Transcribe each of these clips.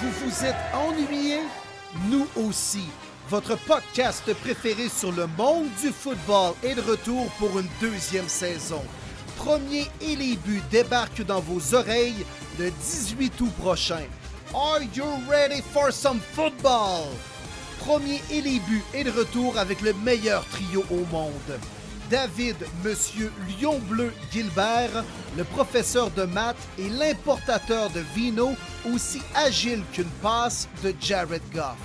Vous vous êtes ennuyé? Nous aussi. Votre podcast préféré sur le monde du football est de retour pour une deuxième saison. Premier et les buts débarquent dans vos oreilles le 18 août prochain. Are you ready for some football? Premier et les buts est de retour avec le meilleur trio au monde. David, Monsieur Lion Bleu Gilbert, le professeur de maths et l'importateur de vino, aussi agile qu'une passe de Jared Goff.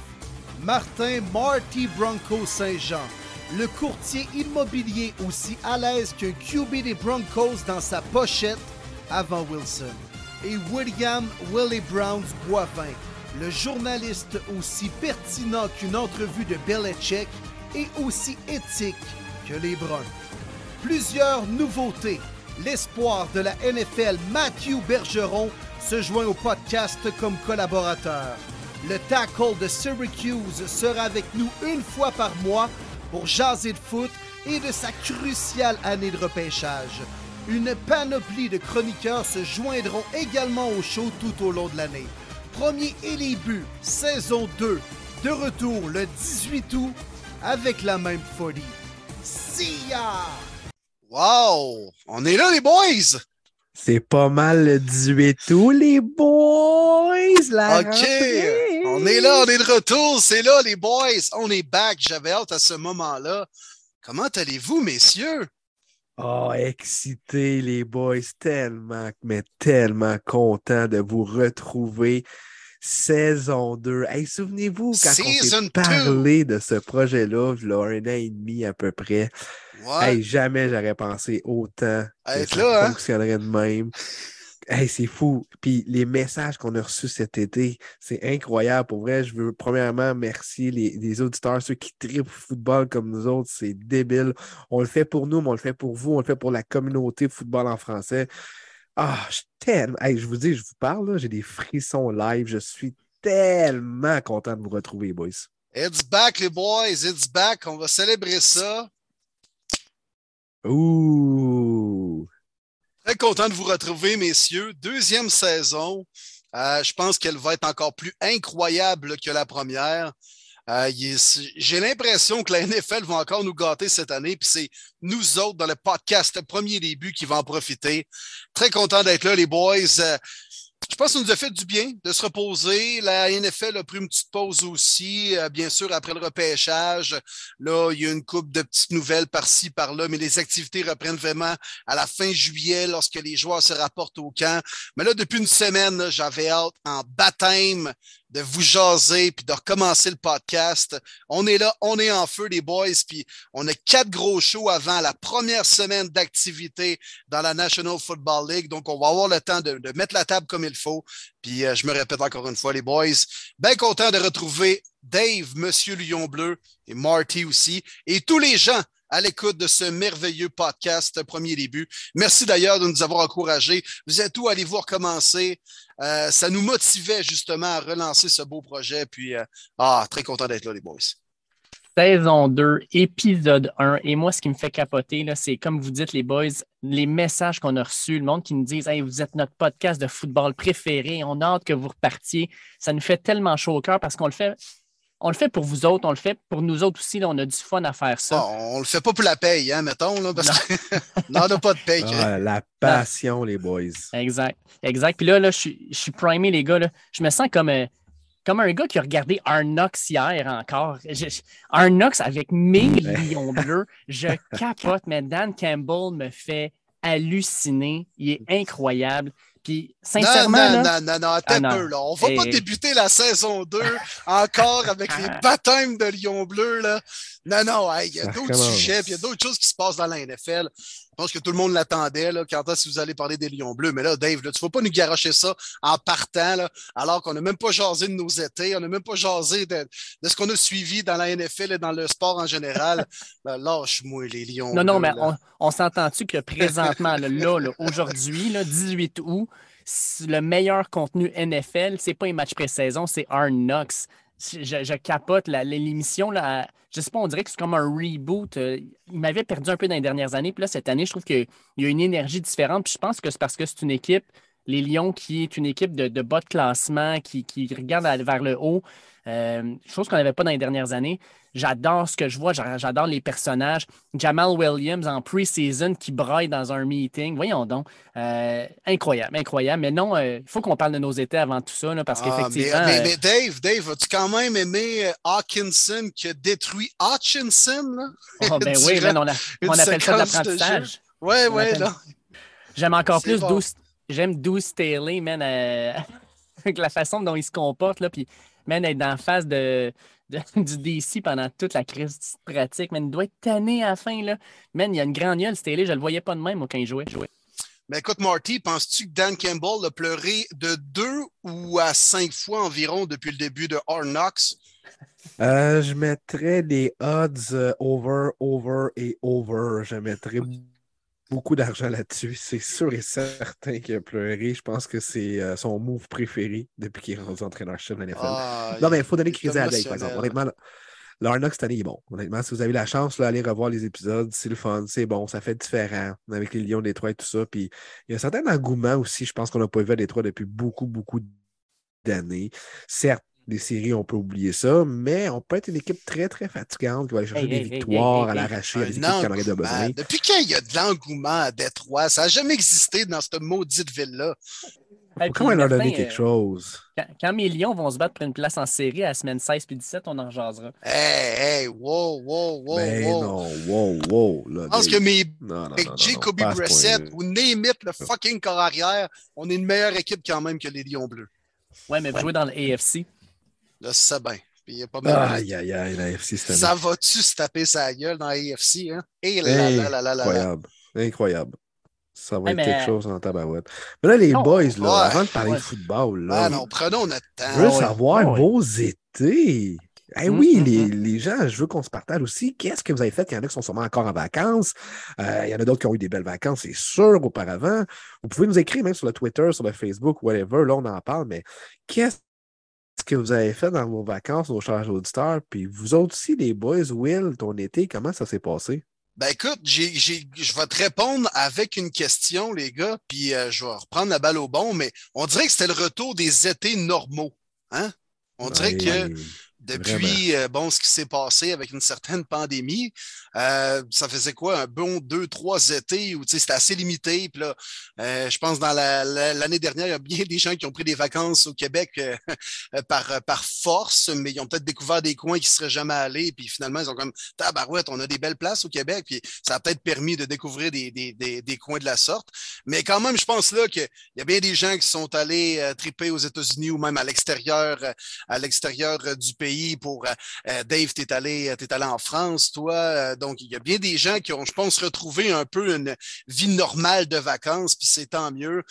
Martin Marty Bronco Saint-Jean, le courtier immobilier aussi à l'aise qu'un QB des Broncos dans sa pochette avant Wilson. Et William Willie Browns Boivin, le journaliste aussi pertinent qu'une entrevue de Belichick et aussi éthique que les Bruns. Plusieurs nouveautés. L'espoir de la NFL, Matthew Bergeron, se joint au podcast comme collaborateur. Le tackle de Syracuse sera avec nous une fois par mois pour jaser de foot et de sa cruciale année de repêchage. Une panoplie de chroniqueurs se joindront également au show tout au long de l'année. Premier et saison 2, de retour le 18 août avec la même folie. Wow! On est là, les boys! C'est pas mal le 18 août, les boys! La OK! rentrée! On est là, on est de retour, c'est là, les boys! On est back, j'avais hâte à ce moment-là. Comment allez-vous, messieurs? Oh, excité, les boys! Tellement, mais tellement content de vous retrouver. Saison 2. Hey, souvenez-vous quand Season on s'est parlé de ce projet-là, il y a un an et demi à peu près. Hey, jamais j'aurais pensé autant que ça hein? fonctionnerait de même. Hey, c'est fou. Puis les messages qu'on a reçus cet été, c'est incroyable. Pour vrai, je veux premièrement remercier les, les auditeurs, ceux qui tripent football comme nous autres. C'est débile. On le fait pour nous, mais on le fait pour vous. On le fait pour la communauté football en français. Ah, je tellement. Hey, je vous dis, je vous parle, j'ai des frissons live. Je suis tellement content de vous retrouver, boys. It's back, les boys, it's back. On va célébrer ça. Ouh! Très content de vous retrouver, messieurs. Deuxième saison. Euh, je pense qu'elle va être encore plus incroyable que la première. Euh, J'ai l'impression que la NFL va encore nous gâter cette année, puis c'est nous autres dans le podcast Premier Début qui va en profiter. Très content d'être là, les boys. Euh, je pense que ça nous a fait du bien de se reposer. La NFL a pris une petite pause aussi, euh, bien sûr, après le repêchage. Là, il y a une coupe de petites nouvelles par-ci, par-là, mais les activités reprennent vraiment à la fin juillet lorsque les joueurs se rapportent au camp. Mais là, depuis une semaine, j'avais hâte en baptême de vous jaser puis de recommencer le podcast. On est là, on est en feu, les boys, puis on a quatre gros shows avant la première semaine d'activité dans la National Football League. Donc, on va avoir le temps de, mettre la table comme il faut. Puis, euh, je me répète encore une fois, les boys, bien content de retrouver Dave, Monsieur Lion Bleu et Marty aussi, et tous les gens à l'écoute de ce merveilleux podcast Premier Début. Merci d'ailleurs de nous avoir encouragés. Vous êtes où? Allez-vous recommencer? Euh, ça nous motivait justement à relancer ce beau projet. Puis, euh, ah, très content d'être là, les boys. Saison 2, épisode 1. Et moi, ce qui me fait capoter, c'est comme vous dites, les boys, les messages qu'on a reçus, le monde qui nous disent Hey, vous êtes notre podcast de football préféré, on a hâte que vous repartiez. Ça nous fait tellement chaud au cœur parce qu'on le fait. On le fait pour vous autres, on le fait pour nous autres aussi. là, on a du fun à faire ça. Ah, on le fait pas pour la paye, hein, mettons, là, parce que non, on n'a pas de paye. Ah, la passion, les boys. Exact. Exact. Puis là, là je, suis, je suis primé, les gars. Là. Je me sens comme, euh, comme un gars qui a regardé Arnox hier encore. Je, je- Arnox avec mes lions bleus. Je capote, mais Dan Campbell me fait halluciner. Il est incroyable. Puis, sincèrement, non, là, non, non, non, attends Ah, un non. peu, là. On va pas débuter la saison 2 encore avec les baptêmes de Lion Bleu, là. Non, non, hey, il y a Ça d'autres sujets, puis il y a d'autres choses qui se passent dans la NFL. Je pense que tout le monde l'attendait, là, quand est-ce que vous allez parler des Lions Bleus. Mais là, Dave, là, tu vas pas nous garocher ça en partant, là, alors qu'on n'a même pas jasé de nos étés, on n'a même pas jasé de, de ce qu'on a suivi dans la NFL et dans le sport en général. Lâche-moi, les Lions Non, non, Bleus, mais on, on s'entend-tu que présentement, là, aujourd'hui, là, 18 août, le meilleur contenu NFL, c'est pas les matchs pré-saison, c'est Knocks. Je, capote l'émission. Là, je sais pas, on dirait que c'est comme un reboot. Euh, Il m'avait perdu un peu dans les dernières années. Puis là, cette année, je trouve qu'il y a une énergie différente. Puis je pense que c'est parce que c'est une équipe Les Lions, qui est une équipe de, bas de classement, qui, qui regarde vers le haut, euh, chose qu'on n'avait pas dans les dernières années. J'adore ce que je vois, j'adore les personnages. Jamal Williams en pre-season qui braille dans un meeting. Voyons donc. Euh, incroyable, incroyable. Mais non, euh, il faut qu'on parle de nos étés avant tout ça, parce ah, qu'effectivement. Mais, Dave, Dave, as-tu quand même aimé Hawkinson qui a détruit Hutchinson? Oh, ben oui, on, appelle ça de l'apprentissage. Oui, oui, J'aime encore plus J'aime Douce Staley, man, avec la façon dont il se comporte, là, puis man, être en face de, du DC pendant toute la crise pratique, man, il doit être tanné à la fin, là. Man, il y a une grande gueule, Staley, je le voyais pas de même quand il jouait. Mais écoute, Marty, penses-tu que Dan Campbell a pleuré de deux ou à cinq fois environ depuis le début de Hard Knocks? Euh, je mettrais des odds euh, over, over et over. Je mettrais beaucoup d'argent là-dessus. C'est sûr et certain qu'il a pleuré. Je pense que c'est euh, son move préféré depuis qu'il est rendu entraîneur-chef de la NFL. Ah, non, mais il faut donner crédit à Dave, par exemple. Honnêtement, l'Arnox cette année est bon. Honnêtement, si vous avez la chance d'aller revoir les épisodes, c'est le fun, c'est bon, ça fait différent avec les Lions, Détroit et tout ça. Puis il y a un certain engouement aussi, je pense qu'on n'a pas vu à Détroit depuis beaucoup, beaucoup d'années. Certes, les séries, on peut oublier ça, mais on peut être une équipe très, très fatigante qui va aller chercher des victoires à l'arracher à des équipes qui en de besoin. Depuis quand il y a de l'engouement à Détroit? Ça n'a jamais existé dans cette maudite ville-là. Comment leur donner quelque euh, chose? Quand, mes Lions vont se battre pour une place en série à la semaine 16 puis 17, on en jasera. Hey, hey, wow, wow, wow, ben wow. non, wow, wow. Je pense que mes avec Jacoby Brissett ou Némit, le fucking corps arrière, on est une meilleure équipe quand même que les Lions bleus. Ouais, mais vous jouez dans l'AFC. Là, c'est bien. Puis, pas mal aïe, aïe, aïe, la Ça va-tu se taper sa gueule dans l'AFC? Hein? Et là, là, là, là, là, Incroyable. Incroyable. Ça va être quelque chose en tabarouette. Mais là, les boys, là, avant de parler de football, là, ah non, prenons notre temps. Je veux savoir vos étés. Eh oui, les, les, gens, je veux qu'on se partage aussi. Qu'est-ce que vous avez fait? Il y en a qui sont sûrement encore en vacances. Euh, il y en a d'autres qui ont eu des belles vacances, c'est sûr, auparavant. Vous pouvez nous écrire même sur le Twitter, sur le Facebook, whatever. Là, on en parle, mais qu'est-ce que vous avez fait dans vos vacances, nos chers auditeurs. Puis vous autres aussi, les boys, Will, ton été, comment ça s'est passé? Ben écoute, je vais te répondre avec une question, les gars, puis euh, je vais reprendre la balle au bon, mais on dirait que c'était le retour des étés normaux. Hein? On dirait que depuis euh, bon, ce qui s'est passé avec une certaine pandémie, euh, ça faisait quoi, un bon deux, trois étés où c'était assez limité. Puis là, euh, je pense dans l'année dernière, il y a bien des gens qui ont pris des vacances au Québec par, par force, mais ils ont peut-être découvert des coins qui ne seraient jamais allés. Puis finalement, ils ont comme Tabarouette, on a des belles places au Québec. Puis ça a peut-être permis de découvrir des, des, des, des, coins de la sorte. Mais quand même, je pense là qu'il y a bien des gens qui sont allés triper aux États-Unis ou même à l'extérieur, à l'extérieur du pays pour euh, euh, Dave, tu es, allé, es allé en France, toi. Euh, donc, il y a bien des gens qui ont, je pense, retrouvé un peu une vie normale de vacances, puis c'est tant mieux.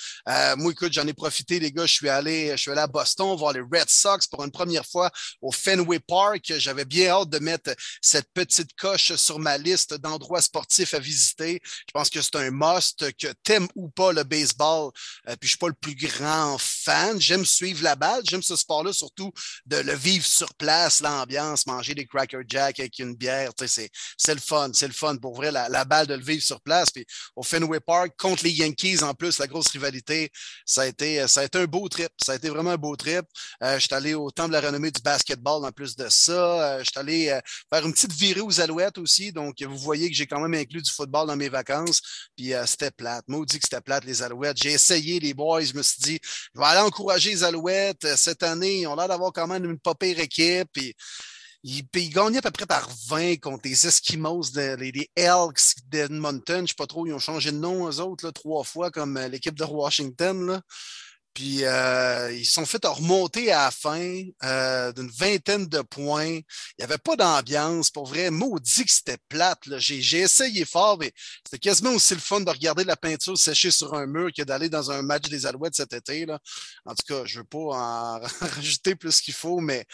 moi, écoute, j'en ai profité, les gars. Je suis allé, je suis allé à Boston voir les Red Sox pour une première fois au Fenway Park. J'avais bien hâte de mettre cette petite coche sur ma liste d'endroits sportifs à visiter. Je pense que c'est un must, que t'aimes ou pas le baseball. puis je suis pas le plus grand fan. J'aime suivre la balle. J'aime ce sport-là, surtout de le vivre sur place l'ambiance, manger des Cracker Jack avec une bière, c'est, le fun, c'est le fun pour vrai, la, balle de le vivre sur place. Puis au Fenway Park, contre les Yankees en plus, la grosse rivalité, ça a été, ça a été un beau trip. Ça a été vraiment un beau trip. Euh, je suis allé au Temple de la renommée du basketball en plus de ça. Euh, je suis allé euh, faire une petite virée aux Alouettes aussi. Donc, vous voyez que j'ai quand même inclus du football dans mes vacances. Puis c'était plate. Maudit que c'était plate, les Alouettes. J'ai essayé les boys. Je me suis dit, je vais aller encourager les Alouettes. Cette année, ils ont l'air d'avoir quand même une pas équipe. Puis il, gagnait à peu près par 20 contre les Eskimos, les, Elks d'Edmonton. Je ne sais pas trop, ils ont changé de nom, eux autres, trois fois, comme euh, l'équipe de Washington. Là. Puis euh, ils sont fait remonter à la fin euh, d'une vingtaine de points. Il n'y avait pas d'ambiance. Pour vrai, maudit que c'était plate. J'ai essayé fort, mais c'était quasiment aussi le fun de regarder la peinture sécher sur un mur que d'aller dans un match des Alouettes cet été. Là. En tout cas, je ne veux pas en rajouter plus qu'il faut, mais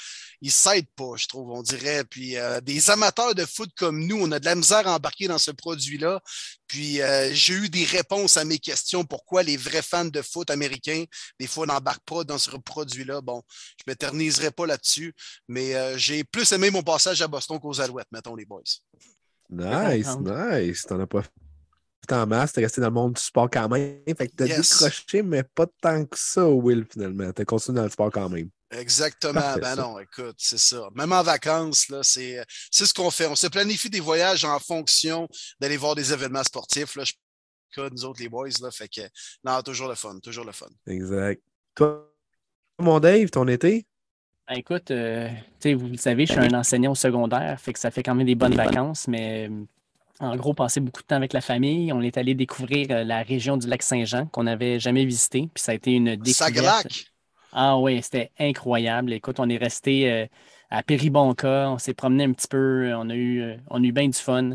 ils ne s'aident pas, je trouve, on dirait. Puis euh, des amateurs de foot comme nous, on a de la misère à embarquer dans ce produit-là. Puis euh, j'ai eu des réponses à mes questions. Pourquoi les vrais fans de foot américains, des fois, n'embarquent pas dans ce produit-là? Bon, je ne m'éterniserai pas là-dessus, mais euh, j'ai plus aimé mon passage à Boston qu'aux Alouettes, mettons les boys. Nice, nice. T'en as pas en masse, t'es resté dans le monde du sport quand même. Fait que t'as Yes. décroché, mais pas tant que ça, Will, finalement. T'as continué dans le sport quand même. Exactement. Parfait, ben ça. non, écoute, c'est ça. Même en vacances, là, c'est c'est ce qu'on fait. On se planifie des voyages en fonction d'aller voir des événements sportifs. Là. Je cas, nous autres, les boys, là. Fait que, non, toujours le fun, toujours le fun. Exact. Toi, mon Dave, ton été? Ben, écoute, euh, tu sais, vous le savez, je suis un enseignant au secondaire, fait que ça fait quand même des bonnes vacances, mais euh, en gros, passer beaucoup de temps avec la famille. On est allé découvrir euh, la région du lac Saint-Jean qu'on n'avait jamais visité, puis ça a été une découverte. Saglac. Ah oui, c'était incroyable. Écoute, on est resté euh, à Péribonca, on s'est promené un petit peu, on a eu, euh, on a bien du fun.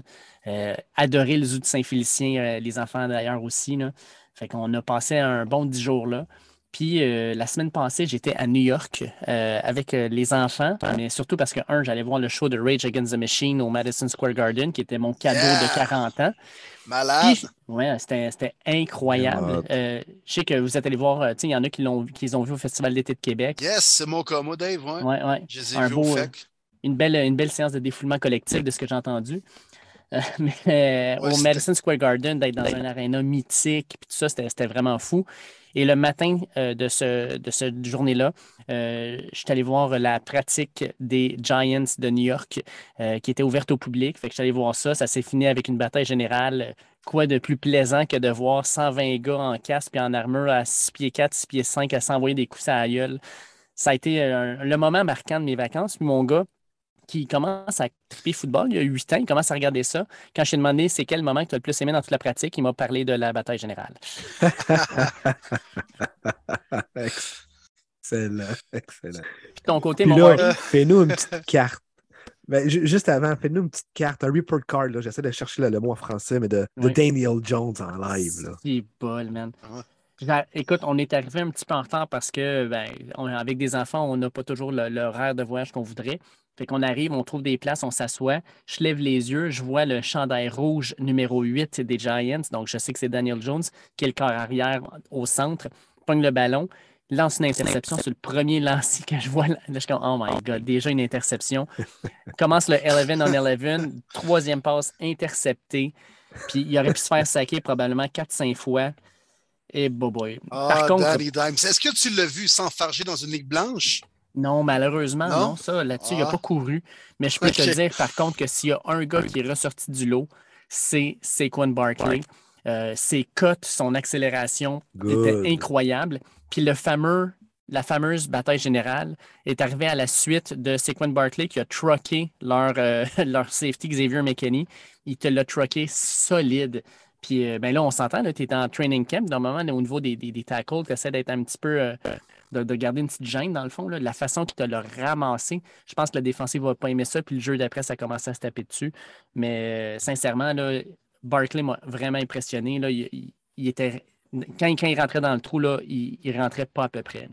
Euh, adoré le zoo de Saint-Félicien, euh, les enfants d'ailleurs aussi. Là. Fait qu'on a passé un bon dix jours là. Puis euh, la semaine passée, j'étais à New York euh, avec euh, les enfants, mais surtout parce que, un, j'allais voir le show de Rage Against the Machine au Madison Square Garden, qui était mon cadeau Yeah! de 40 ans. Malade. Puis, ouais, c'était incroyable. Je sais que vous êtes allé voir, il y en a qui l'ont qui les ont vu au Festival d'été de Québec. Yes, c'est mon moi, Dave. Ouais. Ouais, ouais. Je les ai vus au FEC. Une belle, une belle séance de défoulement collectif de ce que j'ai entendu. Euh, mais euh, Ouais, au Madison Square Garden, d'être dans un aréna mythique, puis tout ça, c'était vraiment fou. Et le matin euh, de, ce, de cette journée-là, euh, je suis allé voir la pratique des Giants de New York euh, qui était ouverte au public. Fait que je suis allé voir ça. Ça s'est fini avec une bataille générale. Quoi de plus plaisant que de voir 120 gars en casque et en armure à 6 pieds 4, 6 pieds 5 à s'envoyer des coups à la gueule. Ça a été euh, le moment marquant de mes vacances. Puis mon gars, qui commence à triper football, il y a 8 ans, il commence à regarder ça. Quand je lui ai demandé c'est quel moment que tu as le plus aimé dans toute la pratique, il m'a parlé de la bataille générale. excellent, excellent. Puis de ton côté, Puis mon là, fais-nous une petite carte. Ben, ju- juste avant, fais-nous une petite carte, un report card. là. J'essaie de chercher le, le mot en français, mais de, de Oui. Daniel Jones en live. Là. c'est bol, man. Ouais. Écoute, on est arrivé un petit peu en retard parce que, ben, on- avec des enfants, on n'a pas toujours l'horaire de voyage qu'on voudrait. Fait qu'on arrive, on trouve des places, on s'assoit. Je lève les yeux, je vois le chandail rouge numéro 8 des Giants. Donc, je sais que c'est Daniel Jones, qui est le corps arrière au centre. Pogne le ballon, lance une interception sur le premier lancer que je vois. Là, je suis comme, oh my God, déjà une interception. Commence le 11 on 11, troisième passe interceptée. Puis il aurait pu se faire saquer probablement 4-5 fois. Et boy. Ah, Par contre. Est-ce que tu l'as vu s'enfarger dans une ligue blanche? Non, malheureusement, Non? non, ça, là-dessus, il n'a Ah. pas couru. Mais je peux te dire, par contre, que s'il y a un gars qui est ressorti du lot, c'est Saquon Barkley. Euh, ses cotes, son accélération Good. était incroyable. Puis le fameux, la fameuse bataille générale est arrivée à la suite de Saquon Barkley qui a trucké leur, euh, leur safety Xavier McKinney. Il te l'a trucké solide. Puis euh, ben là, on s'entend, tu es en training camp. Normalement, au niveau des, des, des tackles, tu essaies d'être un petit peu. De, de garder une petite gêne dans le fond. là. La façon qu'il te l'a ramassé, je pense que la défensive va pas aimer ça. Puis le jeu d'après, ça a commencé à se taper dessus. Mais euh, sincèrement, là, Barkley m'a vraiment impressionné. Là. Il, il- il était. Quand, quand il rentrait dans le trou, là, il, il rentrait pas à peu près.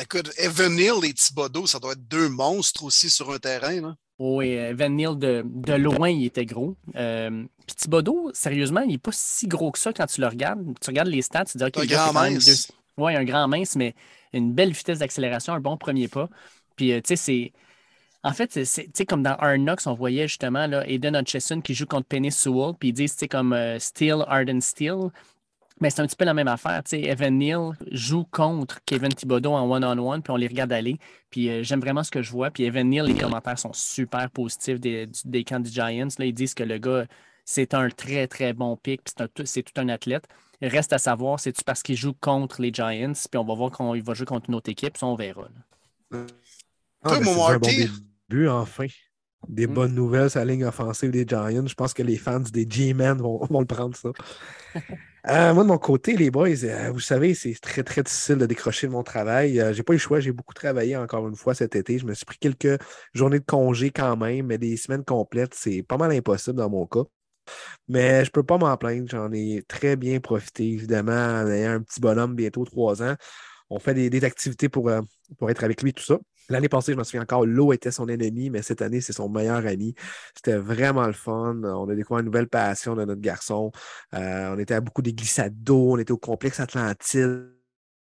Écoute, Evan Hill et Thibodeau, ça doit être deux monstres aussi sur un terrain. Là. Oui, euh, Van Neal, de, de loin, il était gros. Euh, Puis Thibodeau, sérieusement, il n'est pas si gros que ça quand tu le regardes. Tu regardes les stats, tu dis, OK, Un grand mince. deux- Ouais, un grand mince, mais une belle vitesse d'accélération, un bon premier pas. Puis, euh, tu sais, c'est. En fait, c'est- comme dans Knocks, on voyait justement là, Aiden Hutchison qui joue contre Penny Sewell, puis ils disent, comme euh, Steel, Arden Steel. Mais c'est un petit peu la même affaire. Evan Neal joue contre Kevin Thibodeau en one-on-one, puis on les regarde aller. Puis euh, j'aime vraiment ce que je vois. Puis Evan Neal, les commentaires sont super positifs des, des camps Giants. Là, ils disent que le gars, c'est un très, très bon pick, puis c'est tout un athlète. Il reste à savoir, c'est-tu parce qu'il joue contre les Giants, puis on va voir quand il va jouer contre une autre équipe, ça, on verra. là. Ah, Toi, ben, mon un bon début, enfin. Des Mm. bonnes nouvelles sur la ligne offensive des Giants. Je pense que les fans des G-Men vont, vont le prendre, ça. Euh, moi, de mon côté, les boys, euh, vous savez, c'est très, très difficile de décrocher de mon travail. Euh, j'ai pas eu le choix. J'ai beaucoup travaillé encore une fois cet été. Je me suis pris quelques journées de congé quand même, mais des semaines complètes, c'est pas mal impossible dans mon cas. Mais je peux pas m'en plaindre. J'en ai très bien profité, évidemment, en ayant un petit bonhomme, bientôt trois ans. On fait des, activités pour, euh, pour être avec lui, tout ça. L'année passée, je me souviens encore, l'eau était son ennemi, mais cette année, c'est son meilleur ami. C'était vraiment le fun. On a découvert une nouvelle passion de notre garçon. Euh, on était à beaucoup des glissades d'eau, on était au complexe Atlantide.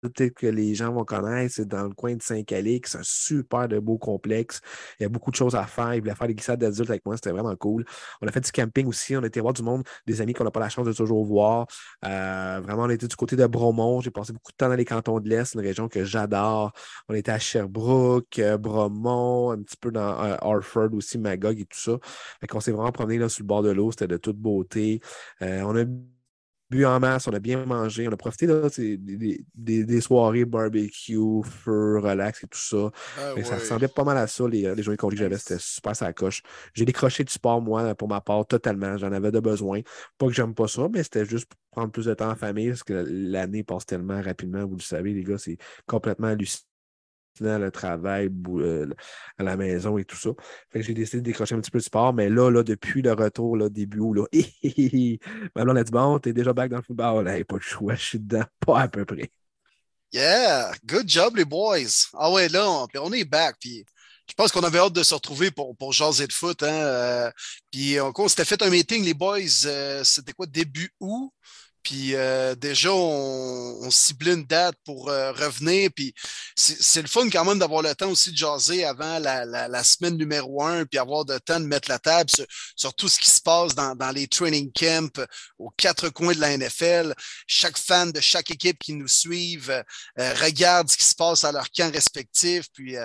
Peut-être que les gens vont connaître, c'est dans le coin de Saint-Calix. C'est un super de beau complexe. Il y a beaucoup de choses à faire. Ils voulaient faire des glissades d'adultes avec moi. C'était vraiment cool. On a fait du camping aussi. On été voir du monde, des amis qu'on n'a pas la chance de toujours voir. Euh, vraiment, on était du côté de Bromont. J'ai passé beaucoup de temps dans les cantons de l'Est, une région que j'adore. On était à Sherbrooke, euh, Bromont, un petit peu dans euh, Harford aussi, Magog et tout ça. Fait qu'on s'est vraiment promené là, sur le bord de l'eau. C'était de toute beauté. on a bu en masse, on a bien mangé, on a profité là, des, des, des, soirées barbecue, feu, relax et tout ça. Ah ça ressemblait pas mal à ça, les, les journées que j'avais, c'était super ça coche. J'ai décroché du sport, moi, pour ma part, totalement. J'en avais de besoin. Pas que j'aime pas ça, mais c'était juste pour prendre plus de temps en famille, parce que l'année passe tellement rapidement, vous le savez, les gars, c'est complètement hallucinant le travail, euh, à la maison et tout ça. j'ai décidé de décrocher un petit peu de sport, mais là, là depuis le retour, là, début août, là, ma blonde a dit Bon, t'es déjà back dans le football. Là, pas de choix, je suis dedans, pas à peu près. Yeah, good job, les boys. Ah ouais, là, on, est back. Puis je pense qu'on avait hâte de se retrouver pour, pour jaser de foot. Hein, euh, puis on, s'était fait un meeting, les boys, euh, c'était quoi, début août? Puis euh, déjà, on, ciblait une date pour euh, revenir. Puis c'est le fun quand même d'avoir le temps aussi de jaser avant la, semaine numéro un, puis avoir le temps de mettre la table sur, tout ce qui se passe dans, les training camps aux quatre coins de la NFL. Chaque fan de chaque équipe qui nous suivent euh, regarde ce qui se passe à leur camp respectif. Puis,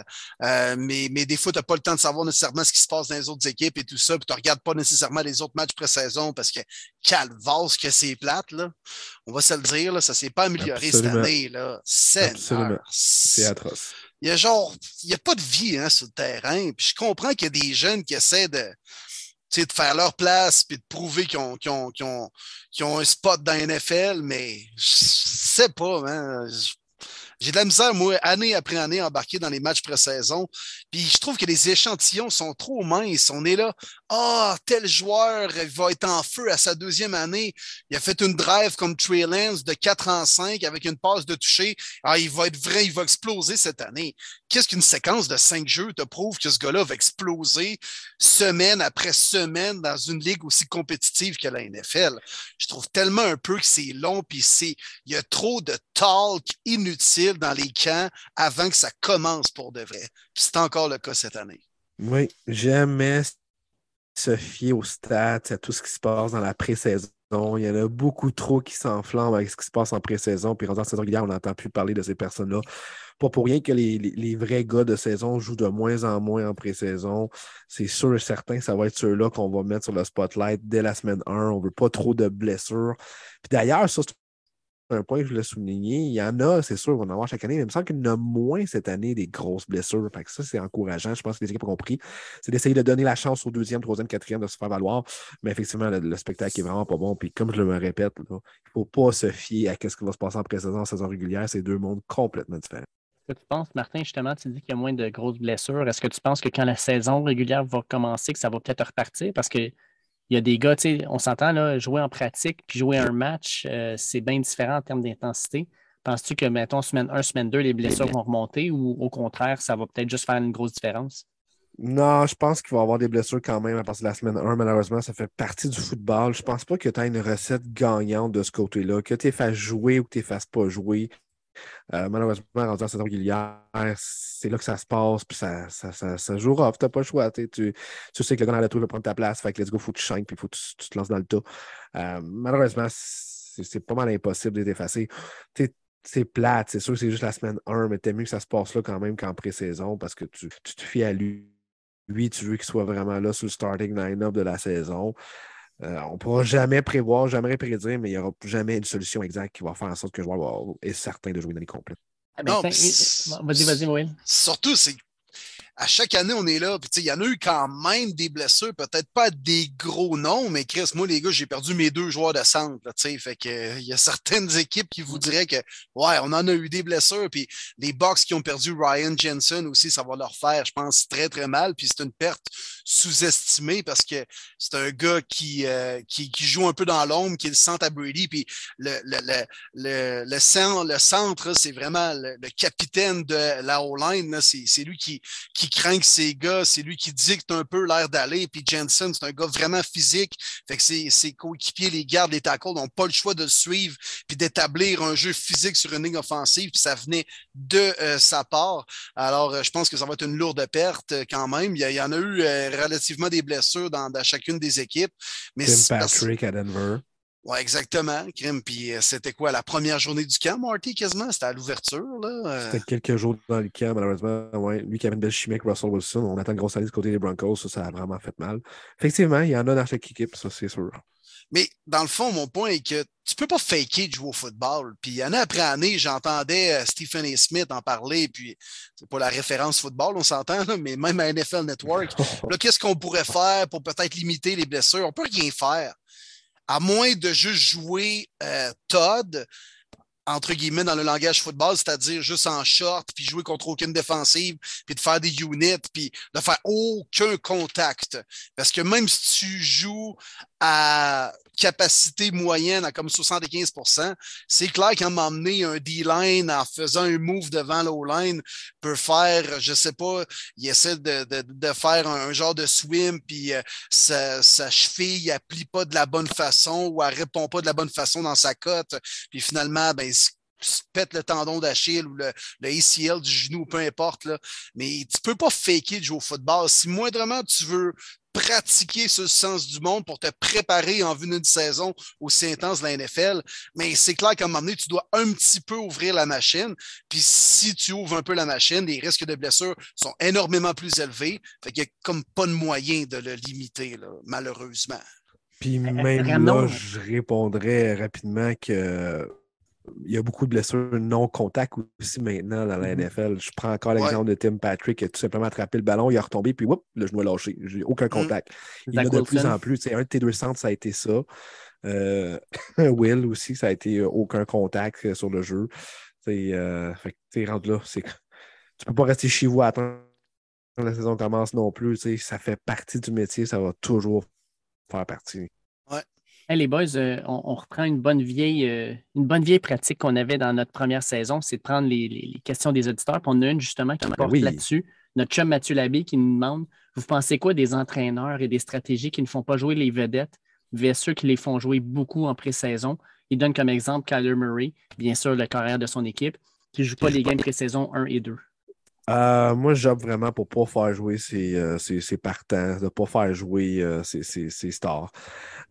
mais, mais des fois, tu n'as pas le temps de savoir nécessairement ce qui se passe dans les autres équipes et tout ça. Puis tu ne regardes pas nécessairement les autres matchs pré-saison parce que calvasse que c'est plate. Là. On va se le dire, là, ça ne s'est pas amélioré cette année. Là. C'est atroce. Il y a genre, il n'y a pas de vie hein, sur le terrain. Puis je comprends qu'il y a des jeunes qui essaient de, de faire leur place puis de prouver qu'ils ont, ont, ont, un spot dans NFL, mais je sais pas, hein, j'ai de la misère, moi, année après année, embarquer dans les matchs pré-saison. Puis je trouve que les échantillons sont trop minces. On est là, ah, tel joueur va être en feu à sa deuxième année. Il a fait une drive comme Trey Lance de 4 en 5 avec une passe de toucher. Ah, il va être vrai, il va exploser cette année. Qu'est-ce qu'une séquence de cinq jeux te prouve que ce gars-là va exploser semaine après semaine dans une ligue aussi compétitive que la NFL? Je trouve tellement un peu que c'est long, puis c'est, il y a trop de talk inutile dans les camps avant que ça commence pour de vrai. C'est encore le cas cette année. Oui, j'aimais se fier aux stats, à tout ce qui se passe dans la pré-saison. Il y en a beaucoup trop qui s'enflamment avec ce qui se passe en pré-saison. Puis en saison régulière, on n'entend plus parler de ces personnes-là. Pas pour rien que les, vrais gars de saison jouent de moins en moins en pré-saison. C'est sûr et certain que ça va être ceux-là qu'on va mettre sur le spotlight dès la semaine 1. On ne veut pas trop de blessures. Puis d'ailleurs, ça, un point que je voulais souligner. Il y en a, c'est sûr, on va en avoir chaque année, mais il me semble qu'il y en a moins cette année des grosses blessures. Ça, c'est encourageant. Je pense que les équipes ont compris. C'est d'essayer de donner la chance au deuxième, troisième, quatrième de se faire valoir. Mais effectivement, le, spectacle est vraiment pas bon. Puis comme je le me répète, il ne faut pas se fier à ce qui va se passer en pré-saison, en saison régulière. C'est deux mondes complètement différents. Est-ce que tu penses, Martin, justement, tu dis qu'il y a moins de grosses blessures. Est-ce que tu penses que quand la saison régulière va commencer, que ça va peut-être repartir? Parce que il y a des gars, tu sais, on s'entend, là, jouer en pratique puis jouer un match, euh, c'est bien différent en termes d'intensité. Penses-tu que, mettons, semaine 1, semaine 2, les blessures vont remonter ou au contraire, ça va peut-être juste faire une grosse différence? Non, je pense qu'il va y avoir des blessures quand même à partir de la semaine 1. Malheureusement, ça fait partie du football. Je pense pas que tu as une recette gagnante de ce côté-là. Que tu fasses jouer ou que tu ne fasses pas jouer, euh, malheureusement, rendu en saison régulière, c'est là que ça se passe, puis ça, ça, ça, joue off. Tu n'as pas le choix. Tu, tu, sais que le gars dans la tour va prendre ta place. Fait que let's go, faut que tu changes, puis faut que tu, te lances dans le tas. Euh, malheureusement, c'est pas mal impossible d'être effacé. C'est plate, c'est sûr que c'est juste la semaine 1, mais t'aimes mieux que ça se passe là quand même qu'en pré-saison parce que tu, tu te fies à lui. Lui, tu veux qu'il soit vraiment là sur le starting line-up de la saison. Euh, on ne pourra jamais prévoir, jamais prédire, mais il n'y aura jamais une solution exacte qui va faire en sorte que le joueur est certain de jouer dans les complètes. Ah, ben, vas-y, vas-y, Will. Surtout, c'est à chaque année, on est là. Puis, il y en a eu quand même des blessures, peut-être pas des gros noms, mais Chris, moi, les gars, j'ai perdu mes deux joueurs de centre. Là, fait que, il y a certaines équipes qui vous diraient que, ouais, on en a eu des blessures. Puis les Bucks qui ont perdu Ryan Jensen aussi, ça va leur faire, je pense, très, très mal. Puis c'est une perte sous-estimée parce que c'est un gars qui, euh, qui, qui, joue un peu dans l'ombre, qui le centre à Brady. Puis le, le, le, le, le centre, c'est vraiment le, capitaine de la O-line. C'est lui qui craint ses gars, c'est lui qui dicte un peu l'air d'aller. Puis Jensen, c'est un gars vraiment physique. Fait que ses, ses coéquipiers, les gardes, les tackles n'ont pas le choix de le suivre puis d'établir un jeu physique sur une ligne offensive. Puis ça venait de euh, sa part. Alors, euh, je pense que ça va être une lourde perte euh, quand même. Il y, en a eu relativement des blessures dans, chacune des équipes. Mais Tim Patrick à Denver. Oui, exactement, Grim. Puis c'était quoi, la première journée du camp, Marty, quasiment? C'était à l'ouverture, là? C'était quelques jours dans le camp, malheureusement. Ouais. Lui qui avait une belle chimie avec Russell Wilson. On attend une grosse année du côté des Broncos. Ça, ça a vraiment fait mal. Effectivement, il y en a dans chaque équipe, ça, c'est sûr. Mais dans le fond, mon point est que tu peux pas faker de jouer au football. Puis année après année, j'entendais euh, Stephen A. Smith en parler, puis c'est pas la référence football, on s'entend, mais même à NFL Network. Là, qu'est-ce qu'on pourrait faire pour peut-être limiter les blessures? On peut rien faire. À moins de juste jouer euh, Todd, entre guillemets, dans le langage football, c'est-à-dire juste en short, puis jouer contre aucune défensive, puis de faire des units, puis de faire aucun contact. Parce que même si tu joues à capacité moyenne à comme 75% c'est clair qu'à m'emmener un D-line en faisant un move devant l'O-line peut faire, je sais pas, il essaie de, de, de faire un, genre de swim, puis euh, sa, sa, cheville n'applique pas de la bonne façon ou elle répond pas de la bonne façon dans sa cote, puis finalement, ben, pète le tendon d'Achille ou le, le, ACL du genou, peu importe. Là. Mais tu peux pas faker de jouer au football. Si moindrement tu veux pratiquer ce sens du monde pour te préparer en vue d'une saison aussi intense de la NFL. Mais c'est clair qu'à un moment donné, tu dois un petit peu ouvrir la machine. Puis si tu ouvres un peu la machine, les risques de blessure sont énormément plus élevés. Fait qu'il n'y a comme pas de moyen de le limiter, là, malheureusement. Puis euh, même là, je répondrais rapidement que il y a beaucoup de blessures non-contact aussi maintenant dans la NFL. Mm-hmm. Je prends encore l'exemple de Tim Patrick qui a tout simplement attrapé le ballon, il a retombé, puis whoop, le genou a lâché. J'ai aucun mm-hmm. contact. Il y en a de plus en plus. un de tes deux centres, ça a été ça. Euh, Will aussi, ça a été euh, aucun contact euh, sur le jeu. Euh, là, tu peux pas rester chez vous à attendre que la saison commence non plus. Ça fait partie du métier, ça va toujours faire partie les boys, euh, on, reprend une bonne vieille, euh, une bonne vieille pratique qu'on avait dans notre première saison, c'est de prendre les, questions des auditeurs. Puis on a une justement qui ah, porte là-dessus. Notre chum Mathieu Labbé qui nous demande Vous pensez quoi des entraîneurs et des stratégies qui ne font pas jouer les vedettes vers ceux qui les font jouer beaucoup en pré-saison? Il donne comme exemple Kyler Murray, bien sûr, le carrière de son équipe, qui ne joue pas les games pré-saison 1 et 2. Euh, moi, j'opte vraiment pour ne pas faire jouer ses, euh, partants, de ne pas faire jouer euh, ses, stars.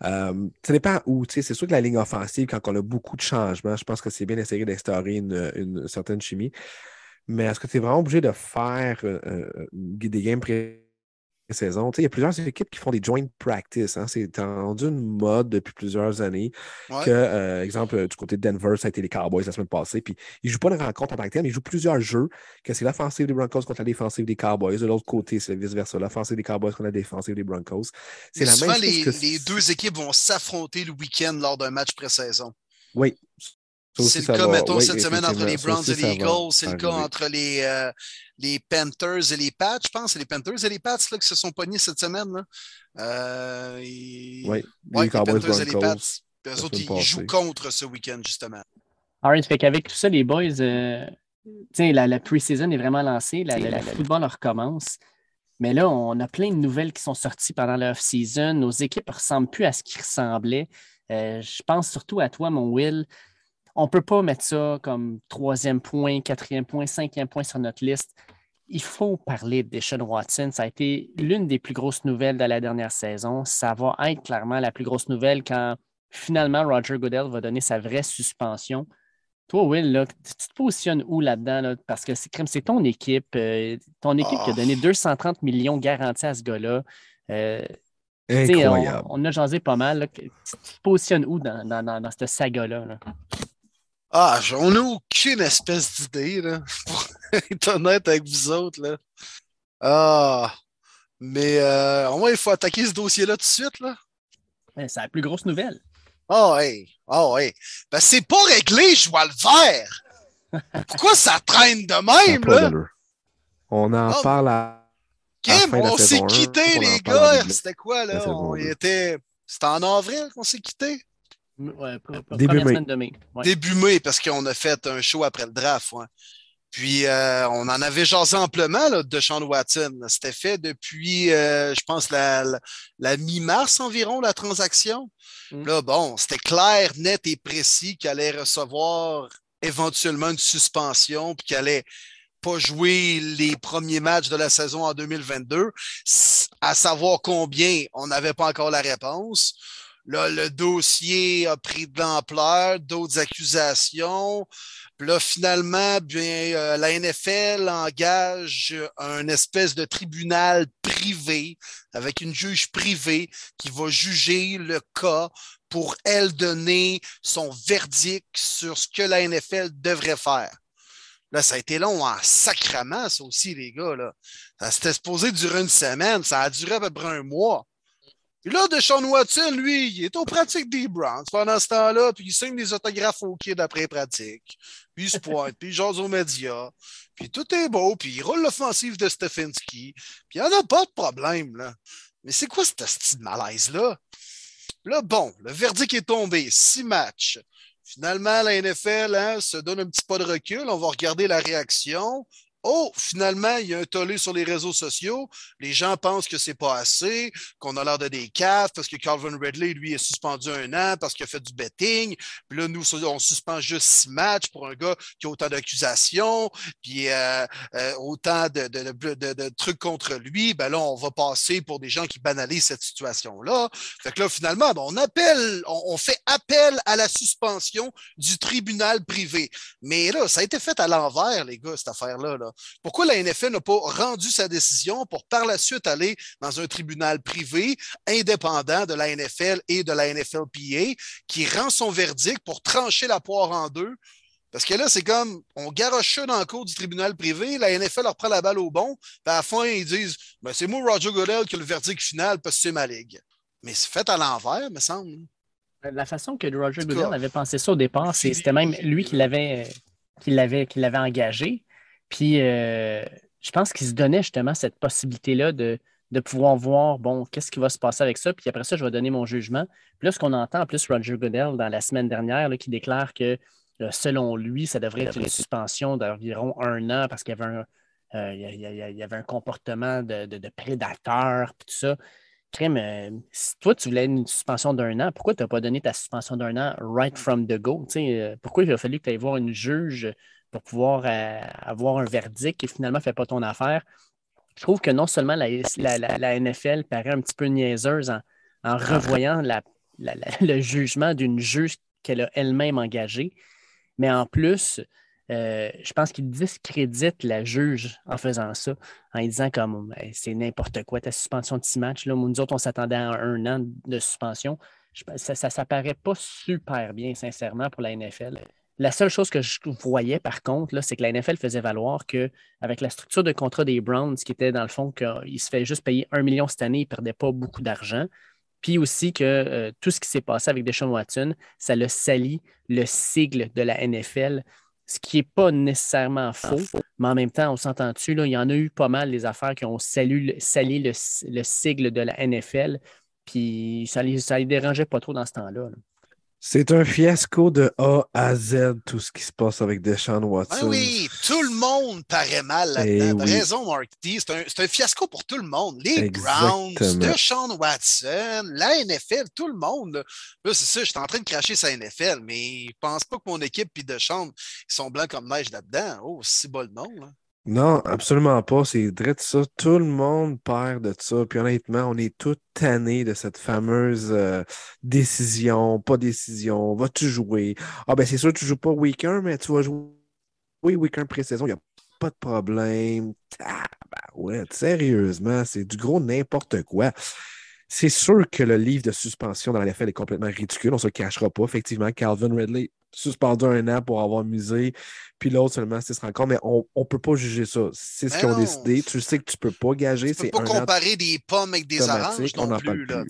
ça dépend où. C'est sûr que la ligne offensive, quand on a beaucoup de changements, je pense que c'est bien d'essayer d'instaurer une, certaine chimie. Mais est-ce que tu es vraiment obligé de faire des games pré saison. il y a plusieurs équipes qui font des joint practice. Hein. C'est rendu une mode depuis plusieurs années. Que, euh, exemple, du côté de Denver, ça a été les Cowboys la semaine passée. Puis ils ne jouent pas une rencontre en tant que tel, mais ils jouent plusieurs jeux. Que c'est l'offensive des Broncos contre la défensive des Cowboys. De l'autre côté, c'est vice-versa. L'offensive des Cowboys contre la défensive des Broncos. C'est la même les, les deux équipes vont s'affronter le week-end lors d'un match pré-saison. Oui, c'est le cas, mettons, cette semaine entre les Browns et les Eagles. C'est le cas entre les, euh, les Panthers et les Pats, je pense. C'est les Panthers et les Pats là, qui se sont pognés cette semaine. Là. Euh, Oui, les, Panthers et les Pats. Eux autres, ils jouent contre ce week-end, justement. Alright, fait qu'avec tout ça, les boys, euh, la, la pre-season est vraiment lancée. La, le football recommence. Mais là, on a plein de nouvelles qui sont sorties pendant la off-season. Nos équipes ne ressemblent plus à ce qui ressemblait. Euh, je pense surtout à toi, mon Will on ne peut pas mettre ça comme troisième point, quatrième point, cinquième point sur notre liste. Il faut parler de Deshaun Watson. Ça a été l'une des plus grosses nouvelles de la dernière saison. Ça va être clairement la plus grosse nouvelle quand finalement Roger Goodell va donner sa vraie suspension. Toi, Will, tu te positionnes où là-dedans? Parce que c'est ton équipe. Euh, ton équipe qui a donné 230 ah. millions garantis à ce gars-là. Euh, Incroyable. On, a jasé pas mal. Tu te positionnes où dans, dans cette saga-là? là? Ah, on n'a aucune espèce d'idée, là, pour être honnête avec vous autres, là. Ah, mais euh, au moins, il faut attaquer ce dossier-là tout de suite, là. c'est la plus grosse nouvelle. Ah, oh, hey, ah, oh, hey. Ben, c'est pas réglé, je vois le vert. Pourquoi ça traîne de même, là? On en oh. parle à. Kim, on s'est quitté, les gars. C'était quoi, là? On était. C'était en avril qu'on s'est Début mai. Début mai, parce qu'on a fait un show après le draft. Puis euh, on en avait jasé amplement là, de Sean Watson. C'était fait depuis, euh, je pense, la, la, mi-mars environ, la transaction. Mm. Là, bon, c'était clair, net et précis qu'il allait recevoir éventuellement une suspension, puis qu'il allait pas jouer les premiers matchs de la saison en 2022. À savoir combien, on n'avait pas encore la réponse. Là, le dossier a pris de l'ampleur, d'autres accusations. Là, finalement, bien, euh, la NFL engage un espèce de tribunal privé avec une juge privée qui va juger le cas pour elle donner son verdict sur ce que la NFL devrait faire. Là, ça a été long en sacrament, ça aussi, les gars. Là. Ça s'était supposé durer une semaine. Ça a duré à peu près un mois. Puis là, Deshaun Watson, lui, il est aux pratiques des Browns pendant ce temps-là, puis il signe des autographes au quai d'après-pratique. Puis il se pointe, puis il jase aux médias. Puis tout est beau, puis il roule l'offensive de Stefanski. Puis il n'y en a pas de problème, là. Mais c'est quoi ce style malaise-là? Là, bon, le verdict est tombé. Six matchs. Finalement, la NFL hein, se donne un petit pas de recul. On va regarder la réaction. Oh, finalement, il y a un tollé sur les réseaux sociaux. Les gens pensent que c'est pas assez, qu'on a l'air de des caves parce que Calvin Ridley, lui, est suspendu un an parce qu'il a fait du betting. Puis là, nous, on suspend juste six matchs pour un gars qui a autant d'accusations, puis euh, euh, autant de, trucs contre lui. Ben là, on va passer pour des gens qui banalisent cette situation-là. Fait que là, finalement, ben, on appelle, on, on, fait appel à la suspension du tribunal privé. Mais là, ça a été fait à l'envers, les gars, cette affaire-là. Là. Pourquoi la NFL n'a pas rendu sa décision pour par la suite aller dans un tribunal privé indépendant de la NFL et de la NFLPA qui rend son verdict pour trancher la poire en deux? Parce que là, c'est comme, on garoche ça dans le cours du tribunal privé, la NFL leur prend la balle au bon, puis à la fin, ils disent, ben, c'est moi, Roger Goodell, qui a le verdict final parce que c'est ma ligue. Mais c'est fait à l'envers, me semble. La façon que Roger Goodell avait pensé ça au départ, c'était même lui qui l'avait, qui l'avait, qui l'avait engagé. Puis euh, je pense qu'il se donnait justement cette possibilité-là de, pouvoir voir, bon, qu'est-ce qui va se passer avec ça. Puis après ça, je vais donner mon jugement. Puis là, ce qu'on entend en plus, Roger Goodell, dans la semaine dernière, qui déclare que euh, selon lui, ça devrait être une suspension d'environ un an parce qu'il y avait un, euh, il y, avait un comportement de, prédateur, puis tout ça. Crème, si toi, tu voulais une suspension d'un an, pourquoi tu n'as pas donné ta suspension d'un an right from the go? pourquoi il a fallu que tu ailles voir une juge pour pouvoir euh, avoir un verdict qui finalement ne fait pas ton affaire. Je trouve que non seulement la, la, NFL paraît un petit peu niaiseuse en, revoyant le jugement d'une juge qu'elle a elle-même engagée, mais en plus, euh, je pense qu'il discrédite la juge en faisant ça, en disant comme c'est n'importe quoi ta suspension de six matchs. Là, nous autres, on s'attendait à un an de suspension. ça ne paraît pas super bien, sincèrement, pour la NFL. La seule chose que je voyais, par contre, c'est que la NFL faisait valoir qu'avec la structure de contrat des Browns, qui était dans le fond qu'il se fait juste payer un million cette année, il ne perdait pas beaucoup d'argent. Puis aussi que euh, tout ce qui s'est passé avec Deshaun Watson, ça le salit le sigle de la NFL, ce qui n'est pas nécessairement faux, mais en même temps, on s'entend-tu, il y en a eu pas mal les affaires qui ont sali, le, sigle de la NFL, puis ça ne les, les, dérangeait pas trop dans ce temps-là. là c'est un fiasco de A à Z, tout ce qui se passe avec Deshaun Watson. oui, tout le monde paraît mal là-dedans. Eh raison, Mark D. C'est un, fiasco pour tout le monde. Les Browns, Deshaun Watson, la NFL, tout le monde. Là, c'est ça, je suis en train de cracher sa NFL, mais je pense pas que mon équipe et Deshaun, ils sont blancs comme neige là-dedans. Oh, c'est bon le nom. Là. Non, absolument pas. C'est de ça. Tout le monde perd de ça. Puis honnêtement, on est tous tannés de cette fameuse euh, décision, pas décision. Vas-tu jouer? Ah ben c'est sûr, tu joues pas week mais tu vas jouer week-end pré-saison. Il n'y a pas de problème. Ah, ben ouais, sérieusement, c'est du gros n'importe quoi. C'est sûr que le livre de suspension dans la NFL est complètement ridicule. On ne se cachera pas. Effectivement, Calvin Ridley suspendu un an pour avoir musé, puis l'autre seulement six rencontres, mais on ne peut pas juger ça. C'est ce qu'ils ont décidé. Tu sais que tu ne peux pas gager. Tu peux pas comparer des pommes avec des oranges non plus. Là,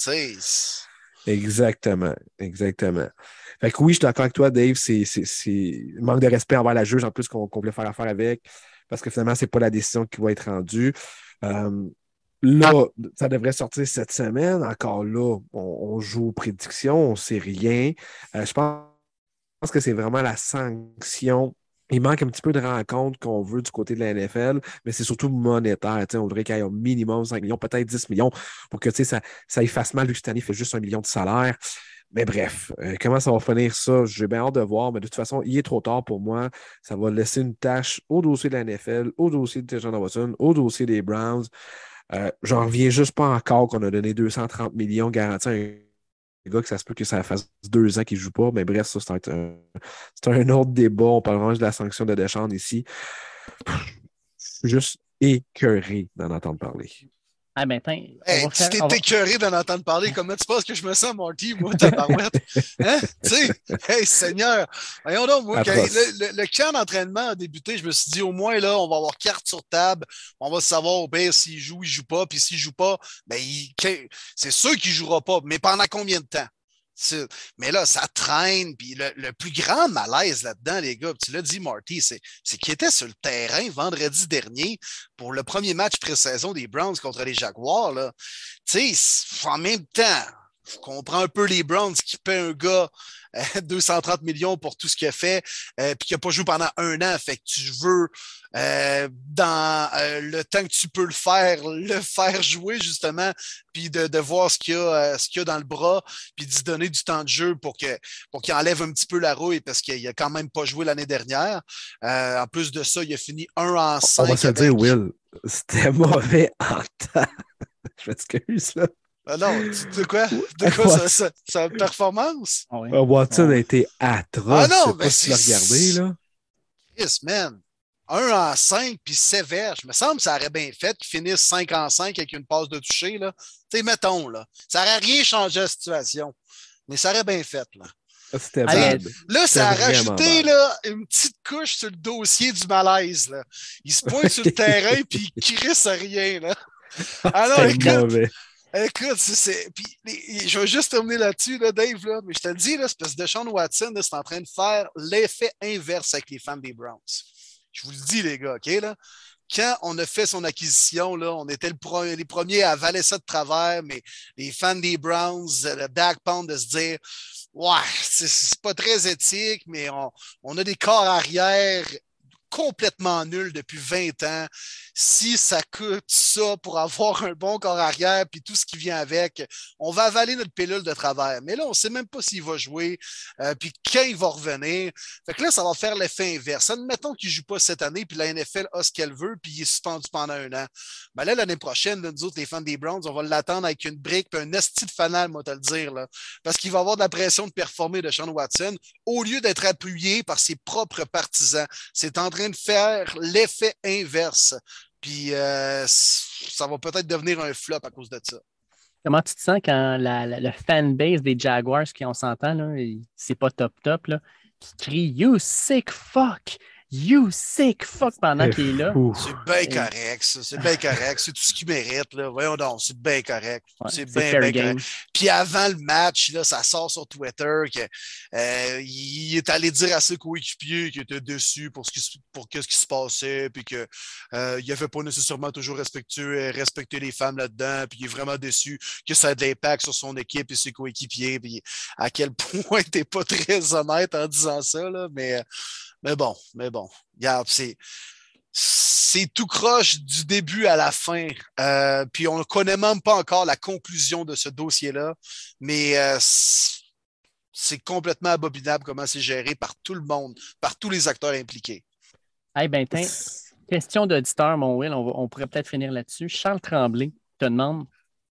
exactement, exactement. Fait que oui, je suis d'accord avec toi, Dave. C'est manque de respect envers la juge en plus qu'on voulait faire affaire avec, parce que finalement, ce n'est pas la décision qui va être rendue. Euh, là, ça devrait sortir cette semaine. Encore là, on, joue aux prédictions, on ne sait rien. Euh, je pense que c'est vraiment la sanction il manque un petit peu de rencontres qu'on veut du côté de la NFL, mais c'est surtout monétaire. on voudrait qu'il y ait au minimum 5 millions, peut-être 10 millions, pour que ça, ça fasse mal vu que cette année fait juste un million de salaire. Mais bref, euh, comment ça va finir ça? J'ai bien hâte de voir, mais de toute façon, il est trop tard pour moi. Ça va laisser une tâche au dossier de la NFL, au dossier de Tejan Watson, au dossier des Browns. Euh, J'en reviens juste pas encore qu'on a donné 230 millions garantis à un gars que ça se peut que ça fasse deux ans qu'il joue pas. Mais bref, ça, c'est un, un, autre débat. On parle vraiment de la sanction de Deschamps ici. Juste écœuré d'en entendre parler. Ah ben, hey, tu t'es écœuré d'en entendre parler. Comment tu penses que je me sens, Marty, moi, ta barouette? Hein? tu sais, hey, Seigneur. Voyons donc, moi, quand le, le, camp d'entraînement a débuté, je me suis dit, au moins, là, on va avoir carte sur table. On va savoir, au pire, s'il joue, il joue pas. Puis s'il joue pas, ben, c'est sûr qu'il jouera pas. Mais pendant combien de temps? Mais là, ça traîne. Puis le, plus grand malaise là-dedans, les gars, tu l'as dit, Marty, c'est qu'il était sur le terrain vendredi dernier pour le premier match pré-saison des Browns contre les Jaguars. Tu sais, en même temps, je comprends un peu les Browns qui paient un gars 230 euh, millions pour tout ce qu'il a fait, euh, puis qui n'a pas joué pendant un an. Fait que tu veux, euh, dans le temps que tu peux le faire, le faire jouer, justement, puis de, voir ce qu'il y, a, ce qu'il y a dans le bras, puis d'y donner du temps de jeu pour, que, pour qu'il enlève un petit peu la rouille, parce qu'il n'a quand même pas joué l'année dernière. en plus de ça, il a fini un en cinq. On va se dire, Will, c'était mauvais en temps. Je m'excuse, là. Ah non, de quoi? De quoi sa, sa, performance? Ah ah, Watson a été atroce. Ah non, mais si tu l'as regardé, là. Chris, man. 1 en 5 puis sévère. Je me semble que ça aurait bien fait qu'ils finissent 5 en 5 avec une passe de toucher. Là. Tu sais, mettons, là. Ça n'aurait rien changé la situation. Mais ça aurait bien fait, là. C'était bad. Là, ça a rajouté là, une petite couche sur le dossier du malaise. Là. Il se pointe sur le terrain puis il crisse à rien. Là. Alors, écoute, Écoute, c'est. Je vais juste terminer là-dessus, là, Dave, là, mais je te le dis, là, espèce de Sean Watson, c'est en train de faire l'effet inverse avec les fans des Browns. Je vous le dis, les gars, OK, là? Quand on a fait son acquisition, là, on était le les premiers à avaler ça de travers, mais les fans des Browns, le Dak Pound, de se dire Ouais, c'est pas très éthique, mais on, on a des corps arrière complètement nul depuis 20 ans. Si ça coûte ça pour avoir un bon corps arrière puis tout ce qui vient avec, on va avaler notre pilule de travers. Mais là, on ne sait même pas s'il va jouer euh, puis quand il va revenir. Fait que là, ça va faire l'effet inverse. Admettons qu'il ne joue pas cette année puis la NFL a ce qu'elle veut puis il est suspendu pendant un an. Ben là, l'année prochaine, nous autres, les fans des Browns, on va l'attendre avec une brique puis un esti de fanal, moi, te le dire. Là, parce qu'il va avoir de la pression de performer de Sean Watson au lieu d'être appuyé par ses propres partisans. C'est en train de faire l'effet inverse. Puis euh, ça va peut-être devenir un flop à cause de ça. Comment tu te sens quand la, la, fanbase des Jaguars, qui on s'entend, c'est pas top top, là, qui crie You sick fuck! You sick fuck pendant qu'il est là. C'est bien correct, ça. C'est bien correct. C'est tout ce qu'il mérite. Là. Voyons donc, c'est bien correct. c'est bien, bien correct. Puis avant le match, là, ça sort sur Twitter qu'il euh, est allé dire à ses coéquipiers qu'il était déçu pour ce qui, pour ce qui se passait, puis qu'il euh, n'avait pas nécessairement toujours respecté, respecté les femmes là-dedans, puis il est vraiment déçu que ça a de l'impact sur son équipe et ses coéquipiers, puis à quel point tu n'es pas très honnête en disant ça, là, mais mais bon, mais bon, regarde, c'est. C'est tout croche du début à la fin. Euh, puis on ne connaît même pas encore la conclusion de ce dossier-là. Mais euh, c'est complètement abominable comment c'est géré par tout le monde, par tous les acteurs impliqués. Hey, ben, question d'auditeur, mon Will, on, pourrait peut-être finir là-dessus. Charles Tremblay te demande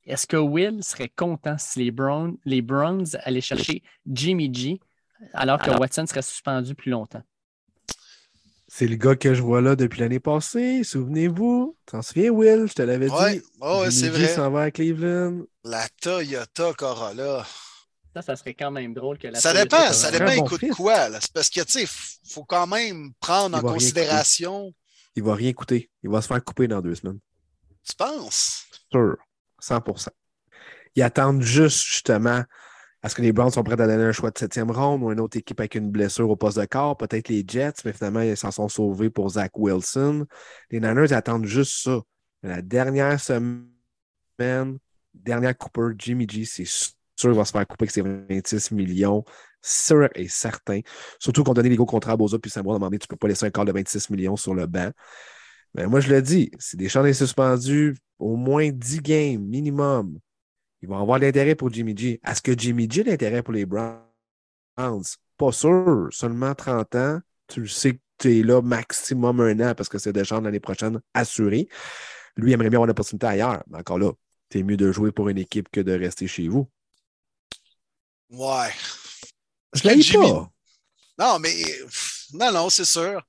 est-ce que Will serait content si les Browns, les Browns allaient chercher Jimmy G alors que Watson serait suspendu plus longtemps? C'est le gars que je vois là depuis l'année passée. Souvenez-vous. T'en souviens, Will? Je te l'avais dit. Oui, c'est vrai. s'en va à Cleveland. La Toyota Corolla. Ça, ça serait quand même drôle que la Ça dépend, ça dépend, il coûte quoi. C'est parce que, tu sais, il faut quand même prendre en considération. Il va rien coûter. Il va se faire couper dans deux semaines. Tu penses? Sûr. 100% Ils attendent juste, justement, est-ce que les Browns sont prêts à donner un choix de septième ronde ou une autre équipe avec une blessure au poste de corps? Peut-être les Jets, mais finalement, ils s'en sont sauvés pour Zach Wilson. Les Niners attendent juste ça. La dernière semaine, dernière Cooper, Jimmy G, c'est sûr qu'il va se faire couper avec ses 26 millions. sûr et certain. Surtout qu'on donnait les gros contrats à Boza puis un moment donné, tu peux pas laisser un corps de 26 millions sur le banc. Mais moi, je le dis, si Deschamps est suspendu au moins 10 games minimum, ils vont avoir l'intérêt pour Jimmy G. Est-ce que Jimmy G a l'intérêt pour les Browns? Pas sûr. Seulement 30 ans. Tu le sais que tu es là maximum un an parce que c'est Deschamps l'année prochaine assuré. Lui aimerait bien avoir l'opportunité ailleurs. Mais encore là, c'est mieux de jouer pour une équipe que de rester chez vous. Ouais. Je l'ai Jimmy- pas. Non, mais non, non, c'est sûr.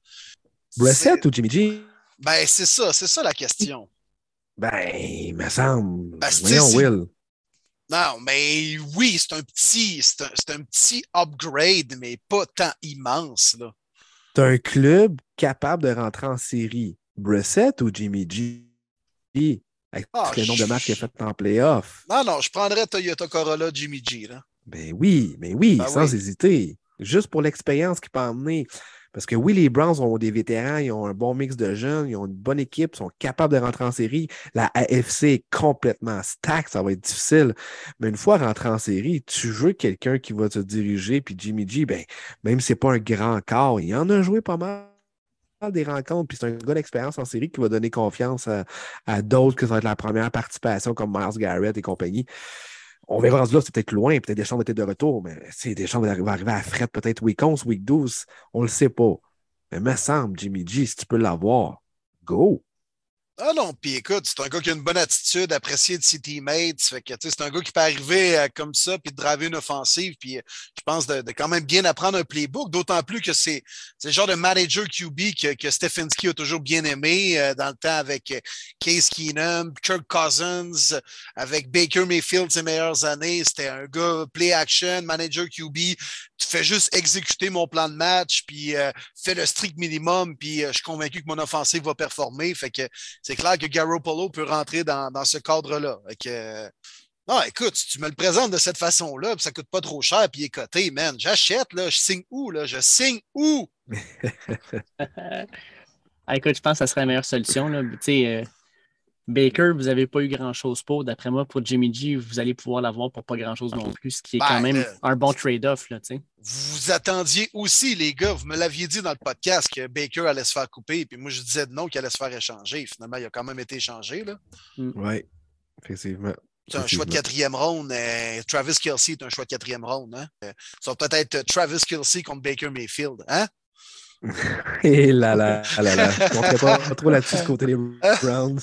Brissett C'est- ou Jimmy G? Ben, c'est ça, c'est ça la question. Ben, il me semble. Ben, Voyons, Will. Non, mais oui, c'est un petit, c'est un, c'est un petit upgrade, mais pas tant immense, là. T'as un club capable de rentrer en série. Brissett ou Jimmy G? Avec Ah, le nombre de matchs qu'il a fait en playoff. Non, non, je prendrais Toyota Corolla Jimmy G, là. Ben oui, mais oui, Ben sans oui. hésiter. Juste pour l'expérience qu'il peut emmener. Parce que oui, les Browns ont des vétérans, ils ont un bon mix de jeunes, ils ont une bonne équipe, ils sont capables de rentrer en série. La AFC est complètement stack, ça va être difficile. Mais une fois rentré en série, tu veux quelqu'un qui va te diriger, puis Jimmy G, ben, même si c'est pas un grand corps, il en a joué pas mal des rencontres, puis c'est un gars d'expérience en série qui va donner confiance à, à d'autres que ça va être la première participation comme Miles Garrett et compagnie. On verra rendu c'est peut-être loin, peut-être Deschamps va être de retour, mais c'est Deschamps va arriver à Fred peut-être week 11, week 12, on le sait pas. Mais me semble, Jimmy G, si tu peux l'avoir, go! Ah non, puis écoute, c'est un gars qui a une bonne attitude, apprécié de ses teammates. Fait que, c'est un gars qui peut arriver euh, comme ça, puis de driver une offensive, puis euh, je pense de, quand même bien apprendre un playbook, d'autant plus que c'est le genre de manager QB que, que Stefanski a toujours bien aimé euh, dans le temps avec Case Keenum, Kirk Cousins, avec Baker Mayfield ses meilleures années. C'était un gars play action, manager QB. Tu fais juste exécuter mon plan de match, puis fais le strict minimum, puis je suis convaincu que mon offensive va performer. Fait que c'est clair que Garoppolo peut rentrer dans, dans ce cadre-là. Que, euh, non, écoute, si tu me le présentes de cette façon-là, ça coûte pas trop cher, puis il est coté, man, j'achète, là, je signe où, là? Je signe où? Ah, écoute, je pense que ça serait la meilleure solution. Là. Euh, Baker, vous n'avez pas eu grand-chose pour. D'après moi, pour Jimmy G, vous allez pouvoir l'avoir pour pas grand-chose non plus, ce qui est Ben, quand même euh, un bon trade-off. Vous vous attendiez aussi, les gars, vous me l'aviez dit dans le podcast que Baker allait se faire couper, puis moi, je disais non qu'il allait se faire échanger. Finalement, il a quand même été échangé, là. Oui, effectivement. C'est un choix de quatrième ronde. euh, Travis Kelsey est un choix de quatrième ronde. Hein? Euh, ça va peut-être être Travis Kelsey contre Baker Mayfield. Hein? Et là là, là là. Je compterais pas trop là-dessus côté des Browns.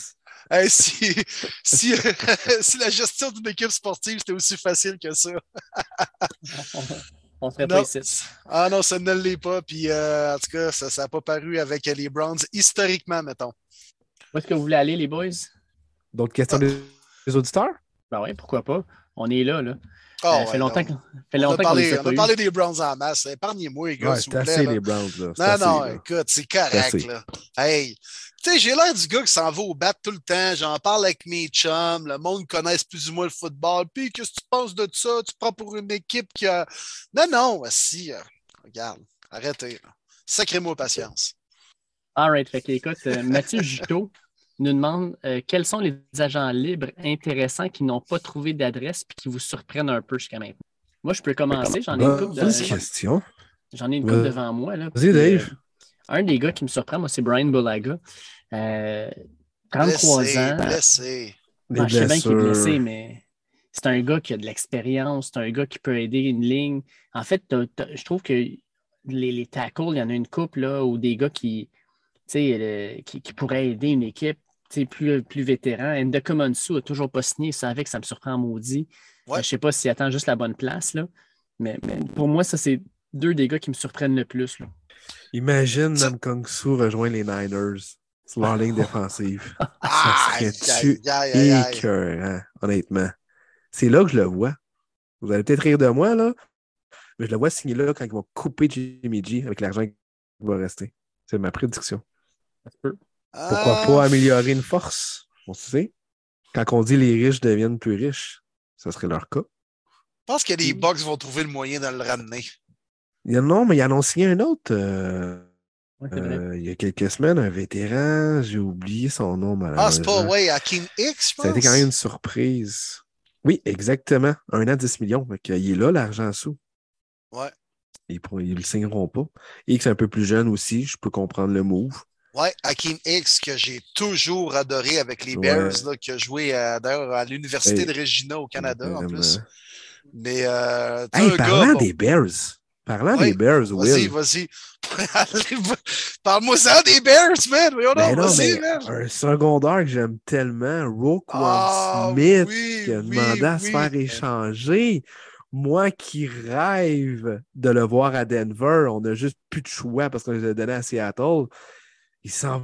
Hey, si, si, si la gestion d'une équipe sportive c'était aussi facile que ça. On serait Non. pas ici. Ah non, ça ne l'est pas. Puis euh, en tout cas, ça n'a pas paru avec les Browns historiquement, mettons. Où est-ce que vous voulez aller, les boys? D'autres questions des, des auditeurs? Ben oui, pourquoi pas? On est là, là. Ah, Euh, ouais, fait longtemps qu'on fait On a longtemps parlé, on pas a parlé des Browns en masse. Épargnez-moi, les gars, Ouais, s'il c'est vous plaît. assez là. les Browns. Là. Non, assez, non, là. écoute, c'est correct, là. Hey, tu sais, j'ai l'air du gars qui s'en va au bat tout le temps. J'en parle avec mes chums. Le monde connaisse plus ou moins le football. Puis, qu'est-ce que tu penses de ça? Tu prends pour une équipe qui a. Non, non, si. euh, regarde, arrêtez. Sacrez-moi patience. All right. Fait que, écoute, euh, Mathieu Juteau nous demande euh, quels sont les agents libres intéressants qui n'ont pas trouvé d'adresse et qui vous surprennent un peu jusqu'à maintenant? Moi, je peux commencer. J'en ai une couple, de- question. j'en ai une couple Ouais. devant moi. là. Vas-y, Puis, euh, Dave. un des gars qui me surprend, moi, c'est Brian Bulaga. Euh, 33 Blessé, ans. blessé. Les je sais bien qu'il est blessé, mais c'est un gars qui a de l'expérience, c'est un gars qui peut aider une ligne. En fait, je trouve que les, les tackles, il y en a une couple là, ou des gars qui, tu sais, le- qui, qui pourraient aider une équipe tu sais, plus, plus vétéran. Ndokomonsu n'a toujours pas signé, ça avec, ça me surprend maudit. Ouais. Je ne sais pas s'il attend juste la bonne place, là. Mais, mais pour moi, ça, c'est deux des gars qui me surprennent le plus. là. Imagine Nam Kong Su rejoindre les Niners sur leur ligne défensive. Ah, serait-tu. Écœurant, honnêtement. C'est là que je le vois. Vous allez peut-être rire de moi, là, mais je le vois signer là quand ils vont couper Jimmy G avec l'argent qui va rester. C'est ma prédiction. Ça. Pourquoi Ah, pas améliorer une force? On sait. Quand on dit les riches deviennent plus riches, ça serait leur cas. Je pense que les Bucks vont trouver le moyen de le ramener. Non, mais ils en ont signé un autre euh, Euh, il y a quelques semaines, un vétéran. J'ai oublié son nom, Ah, c'est pas, malheureusement. ouais, à King X, je pense. Ça a été quand même une surprise. Oui, exactement. Un an, 10 millions. Fait qu'il est là, l'argent sous. Ouais. ils ne le signeront pas. X un peu plus jeune aussi, je peux comprendre le move. Ouais, Hakim X, que j'ai toujours adoré avec les Bears, qui a joué d'ailleurs à l'Université de Regina au Canada en plus. Mais euh, parlant des Bears, parlant des Bears, Will. Vas-y, vas-y. Parle-moi ça des Bears, man. Ben non, mais Un secondaire que j'aime tellement, Roquan ah, Smith, qui a demandé à se faire échanger. Moi qui rêve de le voir à Denver, on n'a juste plus de choix parce qu'on les a donnés à Seattle. Il s'en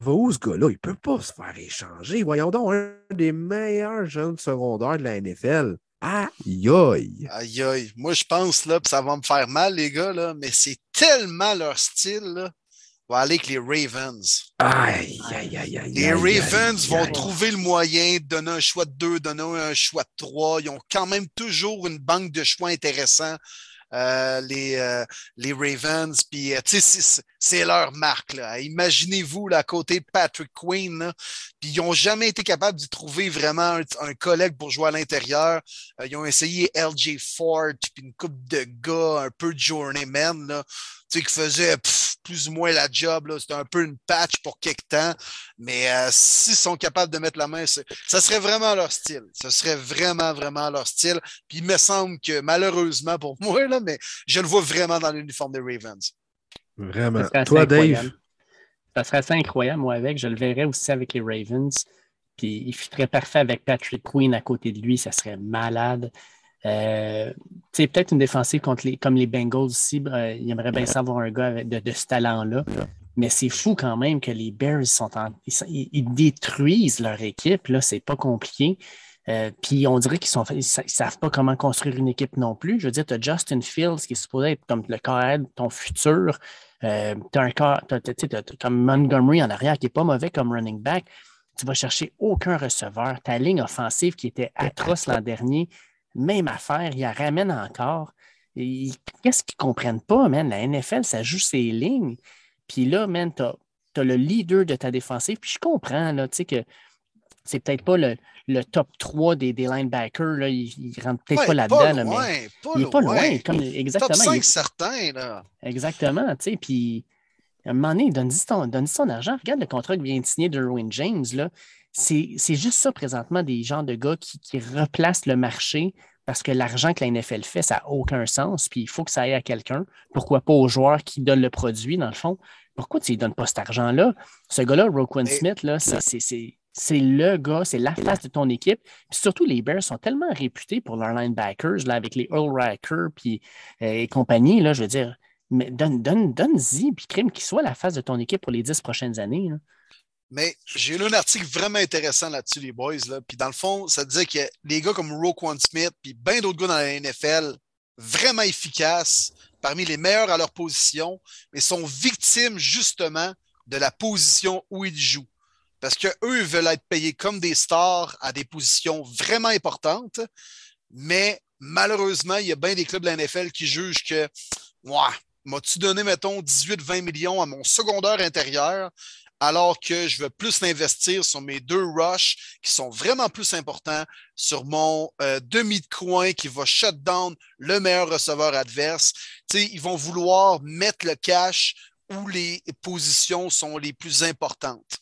va où ce gars-là? Il ne peut pas se faire échanger. Voyons donc, un des meilleurs jeunes secondaires de la NFL. Aïe aïe. Aïe aïe. Moi, je pense là, ça va me faire mal, les gars, là, mais c'est tellement leur style. Là. On va aller avec les Ravens. Aïe, aïe, aïe, aïe. Les Ravens vont trouver le moyen de donner un choix de deux, donner un choix de trois. Ils ont quand même toujours une banque de choix intéressants. Euh, les, euh, les Ravens. Puis, euh, c'est leur marque. Imaginez-vous, à côté de Patrick Queen, puis ils n'ont jamais été capables d'y trouver vraiment un, collègue pour jouer à l'intérieur. ils ont essayé LJ Ford, puis une coupe de gars, un peu de journeyman. Là qui faisait plus ou moins la job. C'était un peu une patch pour quelque temps. Mais euh, s'ils sont capables de mettre la main, ça serait vraiment leur style. Ce serait vraiment, vraiment leur style. Puis il me semble que malheureusement pour moi, là, mais je le vois vraiment dans l'uniforme des Ravens. Vraiment. Toi, Dave? Ça serait assez incroyable, moi, avec. Je le verrais aussi avec les Ravens. Puis il ferait parfait avec Patrick Queen à côté de lui. Ça serait malade. Euh, peut-être une défensive contre les, comme les Bengals aussi. Euh, il aimerait bien savoir un gars de, ce talent-là. Mais c'est fou quand même que les Bears sont ils, détruisent leur équipe. Là, c'est pas compliqué. Euh, puis on dirait qu'ils ne savent pas comment construire une équipe non plus. Je veux dire, tu as Justin Fields qui est supposé être comme le carré de ton futur. tu as un comme Montgomery en arrière qui n'est pas mauvais comme running back. Tu vas chercher aucun receveur. Ta ligne offensive qui était atroce l'an dernier, même affaire, il la ramène encore. Qu'est-ce qu'ils ne comprennent pas, man? La NFL, ça joue ses lignes. Puis là, man, tu as, le leader de ta défensive. Puis je comprends, là, tu sais, que c'est peut-être pas le, top 3 des, des linebackers. Là. Il ne rentre peut-être pas là-dedans. mais il n'est pas loin. Comme, exactement. Top 5 certain. Là. Exactement. Tu sais, puis à un moment donné, donne-y son, argent. Regarde le contrat que vient de signer Derwin James. Là c'est juste ça présentement, des gens de gars qui, replacent le marché parce que l'argent que la NFL fait, ça n'a aucun sens, puis il faut que ça aille à quelqu'un. Pourquoi pas aux joueurs qui donnent le produit, dans le fond? Pourquoi tu ne donnes pas cet argent-là? Ce gars-là, Roquan Smith, c'est le gars, c'est la face de ton équipe. Puis surtout, les Bears sont tellement réputés pour leurs linebackers, là, avec les Earl Racker puis, euh, et compagnie, là, je veux dire, mais donne-y, donne, donne puis crime qu'il soit la face de ton équipe pour les dix prochaines années. Mais j'ai lu un article vraiment intéressant là-dessus, les boys. Là. Puis dans le fond, ça disait que les gars comme Roquan Smith, puis bien d'autres gars dans la NFL, vraiment efficaces, parmi les meilleurs à leur position, mais sont victimes justement de la position où ils jouent. Parce qu'eux veulent être payés comme des stars à des positions vraiment importantes, mais malheureusement, il y a bien des clubs de la NFL qui jugent que, moi, m'as-tu donné, mettons, 18-20 millions à mon secondaire intérieur, alors que je veux plus l'investir sur mes deux rushs qui sont vraiment plus importants, sur mon euh, demi de coin qui va shut down le meilleur receveur adverse. ils vont vouloir mettre le cash où les positions sont les plus importantes.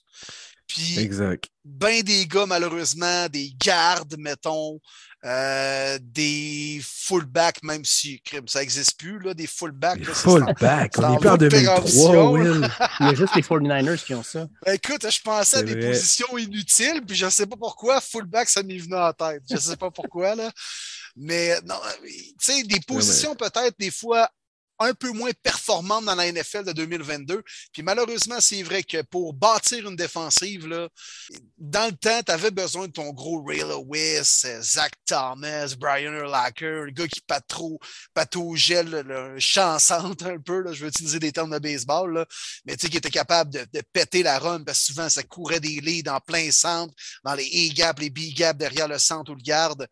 Puis, exact. ben des gars, malheureusement, des gardes, mettons, euh, des fullbacks, même si ça n'existe plus, là, des fullbacks. fullbacks, on est plus en 2003, Will. Il y a juste les 49ers qui ont ça. Ben, écoute, je pensais à des positions inutiles, puis je ne sais pas pourquoi, fullback, ça m'est venu en tête. Je ne sais pas pourquoi, là. Mais non, tu sais, des positions peut-être des fois un peu moins performante dans la NFL de 2022. Puis malheureusement, c'est vrai que pour bâtir une défensive, dans le temps, tu avais besoin de ton gros Ray Lewis, Zach Thomas, Brian Urlacher, le gars qui patro, pataugeait le, chansante un peu. Je vais utiliser des termes de baseball, mais tu sais, qui était capable de, péter la run parce que souvent, ça courait des leads en plein centre, dans les A-gaps, les B-gaps derrière le centre ou le garde.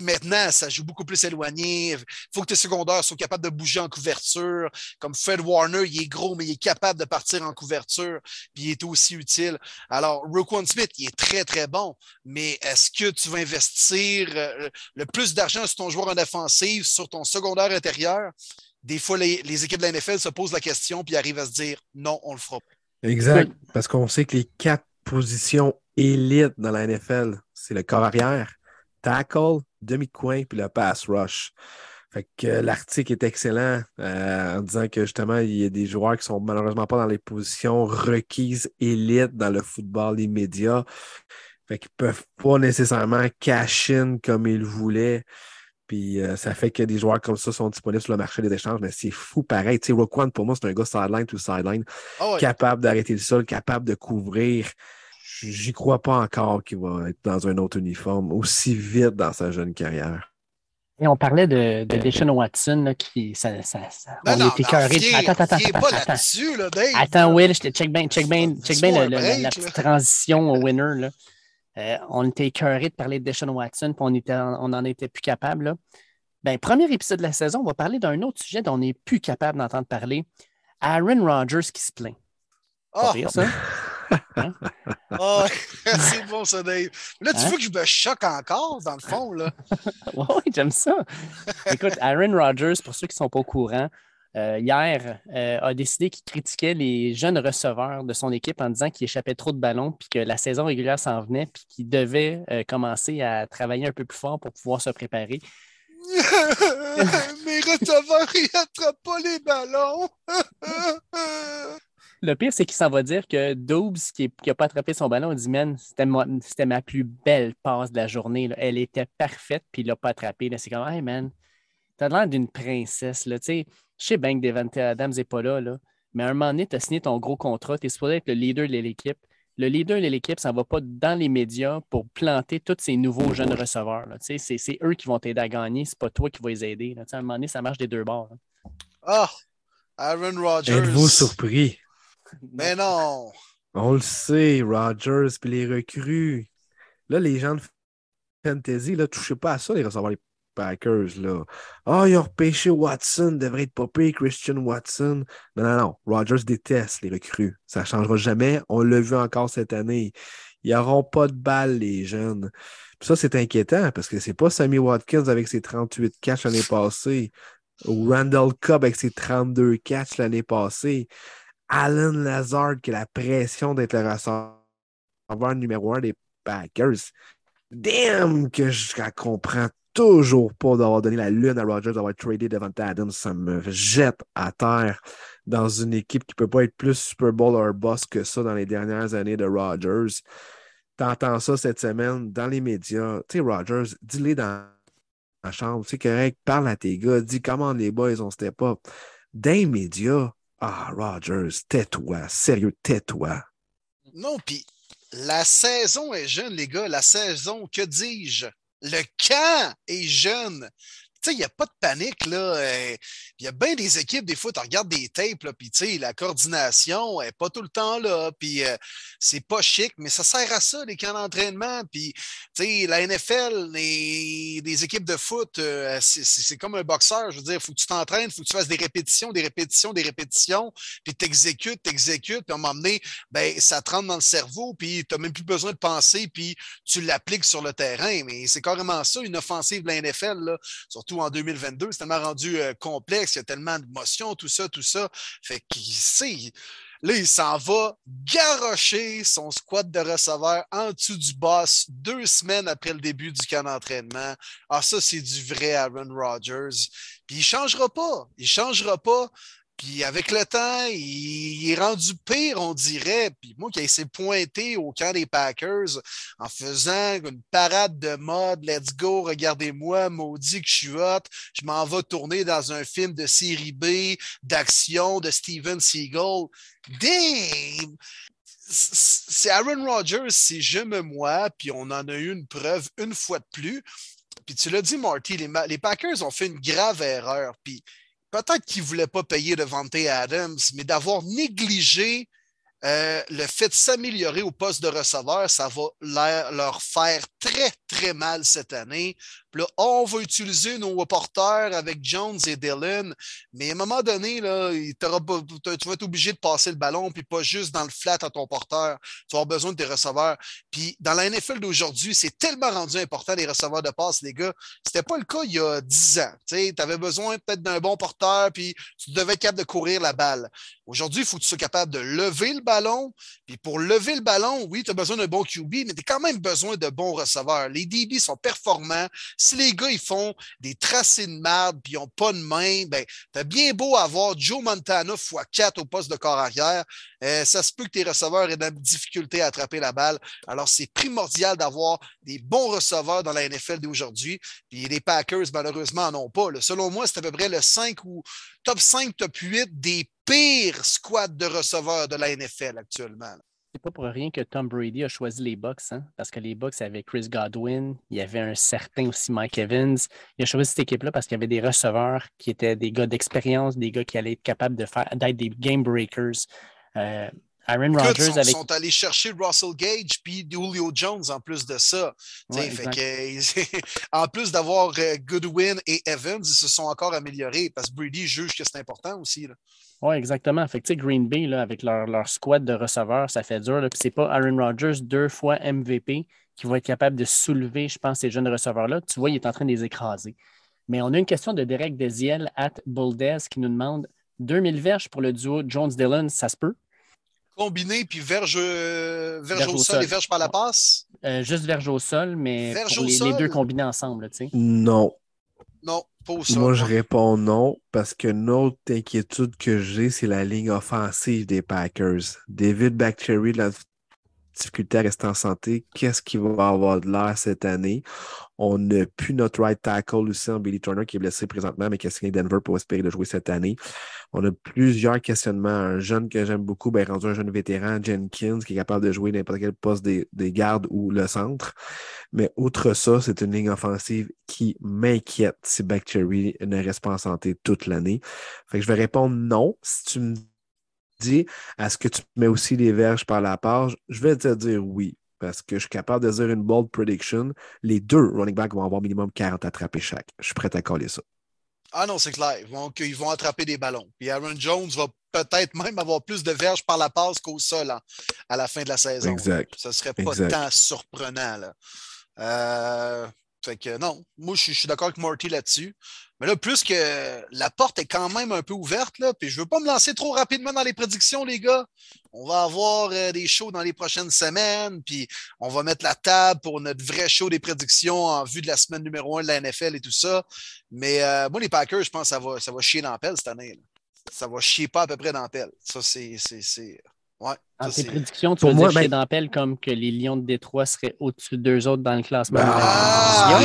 Maintenant, ça joue beaucoup plus éloigné. Il faut que tes secondaires soient capables de bouger en couverture. Comme Fred Warner, il est gros, mais il est capable de partir en couverture, puis il est aussi utile. Alors, Roquan Smith, il est très, très bon, mais est-ce que tu vas investir euh, le plus d'argent sur ton joueur en défensive, sur ton secondaire intérieur? des fois, les, les, équipes de la NFL se posent la question puis arrivent à se dire non, on le fera pas. Exact. Parce qu'on sait que les quatre positions élites dans la NFL, c'est le corps arrière, tackle, demi-coin puis le pass rush. Fait que l'article est excellent euh, en disant que justement, il y a des joueurs qui sont malheureusement pas dans les positions requises élites dans le football immédiat. Fait qu'ils peuvent pas nécessairement cash in comme ils voulaient. Puis euh, ça fait que des joueurs comme ça sont disponibles sur le marché des échanges, mais c'est fou pareil. Tu sais, Roquan, pour moi, c'est un gars sideline to sideline, Ah ouais. capable d'arrêter le sol, capable de couvrir. J'y crois pas encore qu'il va être dans un autre uniforme aussi vite dans sa jeune carrière. Et on parlait de, de Deshaun Watson, là, qui. Ça, ça, ça- Non, on non, viens- Attends, attends, attends, pas attends. là-dessus, là, Dave. Attends, Will, je te check bien check bien check bien Laisse-moi le- un le- break, la petite transition au winner. Là. Euh, on était écœuré de parler de Deshaun Watson, puis on était, on n'en était plus capable. Là. Ben, premier épisode de la saison, on va parler d'un autre sujet dont on n'est plus capable d'entendre parler. Aaron Rodgers qui se plaint. Pas Ah, pire, ah, c'est bon, ça, Dave. Là, tu Hein? vois que je me choque encore, dans le fond, là. Oui, j'aime ça. Écoute, Aaron Rodgers, pour ceux qui ne sont pas au courant, euh, hier euh, a décidé qu'il critiquait les jeunes receveurs de son équipe en disant qu'il échappait trop de ballons, puis que la saison régulière s'en venait, puis qu'il devait euh, commencer à travailler un peu plus fort pour pouvoir se préparer. Mes receveurs, ils attrapent pas les ballons. Le pire, c'est qu'il s'en va dire que Dobbs, qui n'a pas attrapé son ballon, a dit Man, c'était ma plus belle passe de la journée. là. Elle était parfaite, puis il ne l'a pas attrapée. là. C'est comme Hey man, t'as l'air d'une princesse. Là. Tu sais, je sais bien que Devante Adams n'est pas là, là, mais à un moment donné, tu as signé ton gros contrat, tu es supposé être le leader de l'équipe. Le leader de l'équipe, ça ne va pas dans les médias pour planter tous ces nouveaux jeunes receveurs. là. Tu sais, C'est c'est eux qui vont t'aider à gagner, c'est pas toi qui vas les aider. là. Tu sais, À un moment donné, ça marche des deux bords. Ah, Aaron Rodgers. Êtes-vous surpris? Mais non. On le sait, Rodgers puis les recrues. Là, les gens de fantasy, là, touchez pas à ça, les receveurs les Packers. Là. Ah, ils ont repêché Watson, devrait être popé, Christian Watson. Non, non, non. Rodgers déteste les recrues. Ça ne changera jamais. On l'a vu encore cette année. Ils n'auront pas de balles, les jeunes. Ça, c'est inquiétant parce que c'est pas Sammy Watkins avec ses 38 catchs l'année passée ou Randall Cobb avec ses 32 catchs l'année passée. Alan Lazard qui a la pression d'être le receveur numéro un des Packers. Damn que je comprends toujours pas d'avoir donné la lune à Rodgers, d'avoir tradé devant Adams. Ça me jette à terre dans une équipe qui ne peut pas être plus Super Bowl or boss que ça dans les dernières années de Rodgers. T'entends ça cette semaine dans les médias. Tu sais, Rodgers, dis-les dans la chambre. C'est correct, parle à tes gars, dis comment les boys ont step up. Dans les médias, ah, Rodgers, tais-toi. Sérieux, tais-toi. Non, puis la saison est jeune, les gars. La saison, que dis-je? Le camp est jeune. Tu sais, il n'y a pas de panique, là. Il y a bien des équipes, des fois, tu regardes des tapes, puis tu sais, la coordination n'est pas tout le temps là, puis euh, c'est pas chic, mais ça sert à ça, les camps d'entraînement. Puis, tu sais, la NFL, les, équipes de foot, euh, c'est- comme un boxeur. Je veux dire, il faut que tu t'entraînes, il faut que tu fasses des répétitions, des répétitions, des répétitions, puis t'exécutes, t'exécutes, puis à un moment donné, ben, ça te rentre dans le cerveau, puis tu n'as même plus besoin de penser, puis tu l'appliques sur le terrain. Mais c'est carrément ça, une offensive de la NFL, là, surtout en 2022. C'est tellement rendu euh, complexe, il y a tellement d'émotions, tout ça, tout ça. Fait qu'il sait. Là, il s'en va garrocher son squad de receveurs en dessous du boss deux semaines après le début du camp d'entraînement. Ah, ça, c'est du vrai Aaron Rodgers. Puis il ne changera pas. Il ne changera pas. Puis avec le temps, il, est rendu pire, on dirait. Puis moi qui s'est pointé au camp des Packers en faisant une parade de mode, let's go, regardez-moi, maudit que je suis hot, je m'en vais tourner dans un film de série B, d'action de Steven Seagal. Damn! C'est Aaron Rodgers, c'est je me moi, puis on en a eu une preuve une fois de plus. Puis tu l'as dit, Marty, les, les Packers ont fait une grave erreur. Puis peut-être qu'ils ne voulaient pas payer Devante Adams, mais d'avoir négligé euh, le fait de s'améliorer au poste de receveur, ça va leur faire très, très mal cette année. Là, on va utiliser nos porteurs avec Jones et Dylan, mais à un moment donné, là, tu vas être obligé de passer le ballon, puis pas juste dans le flat à ton porteur. Tu vas avoir besoin de tes receveurs. Puis dans la NFL d'aujourd'hui, c'est tellement rendu important les receveurs de passe, les gars. C'était pas le cas il y a 10 ans. Tu avais besoin peut-être d'un bon porteur, puis tu devais être capable de courir la balle. Aujourd'hui, il faut que tu sois capable de lever le ballon. Puis pour lever le ballon, oui, tu as besoin d'un bon QB, mais tu as quand même besoin de bons receveurs. Les DB sont performants. Si les gars, ils font des tracés de merde puis ils n'ont pas de main, ben, tu as bien beau avoir Joe Montana x4 au poste de corps arrière. Euh, ça se peut que tes receveurs aient de la difficulté à attraper la balle. Alors, c'est primordial d'avoir des bons receveurs dans la NFL d'aujourd'hui. Puis les Packers, malheureusement, n'en ont pas. Selon moi, c'est à peu près le 5 ou top 5, top 8 des pires squads de receveurs de la NFL actuellement. Pas pour rien que Tom Brady a choisi les Bucks, hein? parce que les Bucks avaient Chris Godwin, il y avait un certain aussi Mike Evans. Il a choisi cette équipe-là parce qu'il y avait des receveurs qui étaient des gars d'expérience, des gars qui allaient être capables de faire d'être des game breakers. Euh, Aaron Rodgers Ils sont allés chercher Russell Gage puis Julio Jones en plus de ça. en plus d'avoir euh, Goodwin et Evans, ils se sont encore améliorés parce que Brady juge que c'est important aussi. Oui, exactement. Fait que, Green Bay, là, avec leur, leur, squad de receveurs, ça fait dur. Ce n'est pas Aaron Rodgers, deux fois MVP, qui va être capable de soulever, je pense, ces jeunes receveurs-là. Tu vois, il est en train de les écraser. Mais on a une question de Derek Desiel at Buldez qui nous demande 2000 verges pour le duo Jones-Dillon, ça se peut? Combiné, puis verge, euh, verge, au, sol, et verge par la passe? Euh, juste verge au sol, mais pour les, les, deux combinés ensemble. Tu sais. Non. Non. Moi, je réponds non parce que autre inquiétude que j'ai, c'est la ligne offensive des Packers. David Bactery, la difficulté à rester en santé. Qu'est-ce qui va avoir de l'air cette année? On n'a plus notre right tackle aussi en Billy Turner qui est blessé présentement, mais qui a signé Denver pour espérer de jouer cette année. On a plusieurs questionnements. Un jeune que j'aime beaucoup, ben, rendu un jeune vétéran, Jenkins, qui est capable de jouer n'importe quel poste des, gardes ou le centre. Mais outre ça, c'est une ligne offensive qui m'inquiète si Bactery ne reste pas en santé toute l'année. Je vais répondre non. Si tu me dis, est-ce que tu mets aussi les verges par la page? Je vais te dire oui parce que je suis capable de dire une bold prediction. Les deux running backs vont avoir minimum 40 attrapés chaque. Je suis prêt à coller ça. Ah non, c'est clair. Ils vont, ils vont attraper des ballons. Puis Aaron Jones va peut-être même avoir plus de verges par la passe qu'au sol hein, à la fin de la saison. Exact. Ce ne serait pas tant surprenant. Là. Euh, fait que non, moi je suis d'accord avec Morty là-dessus. Mais là, plus que la porte est quand même un peu ouverte, là, puis je ne veux pas me lancer trop rapidement dans les prédictions, les gars. On va avoir euh, des shows dans les prochaines semaines, puis on va mettre la table pour notre vrai show des prédictions en vue de la semaine numéro un de la NFL et tout ça. Mais euh, moi, les Packers, je pense que ça va, ça va chier dans la pelle cette année. Ça va chier pas à peu près dans la pelle. Ça, c'est Ouais, Dans tes prédictions, tu veux moi, dire ben... chez comme que les Lions de Détroit seraient au-dessus d'eux autres dans le classement. Ah,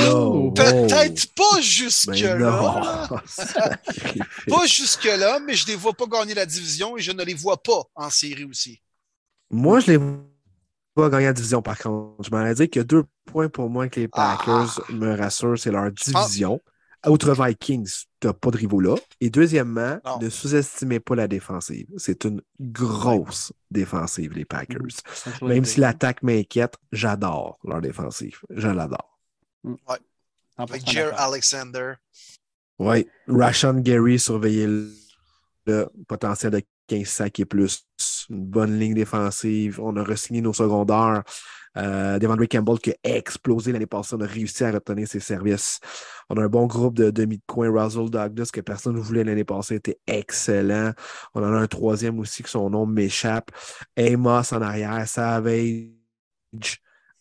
Peut-être pas jusque-là. pas jusque-là, mais je ne les vois pas gagner la division et je ne les vois pas en série aussi. Moi, je les vois gagner la division, par contre. Je m'en ai dit qu'il y a deux points pour moi que les Packers ah. me rassurent, c'est leur division. Outre Vikings, tu n'as pas de rivaux là. Et deuxièmement, ne sous-estimez pas la défensive. C'est une grosse défensive, les Packers. Même si l'attaque m'inquiète, j'adore leur défensive. Je l'adore. Mm. Ouais. Avec Jer Alexander. Oui. Rashon Gary, surveillez le potentiel de 15 sacs et plus. Une bonne ligne défensive. On a re nos secondaires. Euh, Devondre Campbell qui a explosé l'année passée, on a réussi à retenir ses services. On a un bon groupe de demi de coin. Russell Douglas, que personne ne voulait l'année passée, était excellent. On en a un troisième aussi que son nom m'échappe. Amos en arrière, Savage.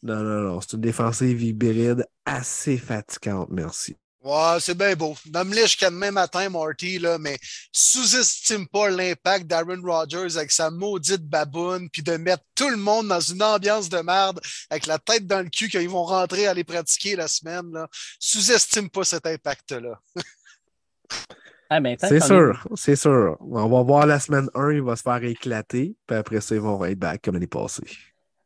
Non, non, non. C'est une défensive hybride assez fatigante, merci. Ouais, c'est bien beau. Nomme-les jusqu'à demain matin, Marty, là, mais sous-estime pas l'impact d'Aaron Rodgers avec sa maudite baboune, puis de mettre tout le monde dans une ambiance de merde avec la tête dans le cul quand ils vont rentrer à aller pratiquer la semaine. Sous-estime pas cet impact-là. ah, c'est sûr, c'est sûr. On va voir la semaine 1, il va se faire éclater, puis après ça, ils vont être back comme l'année passée.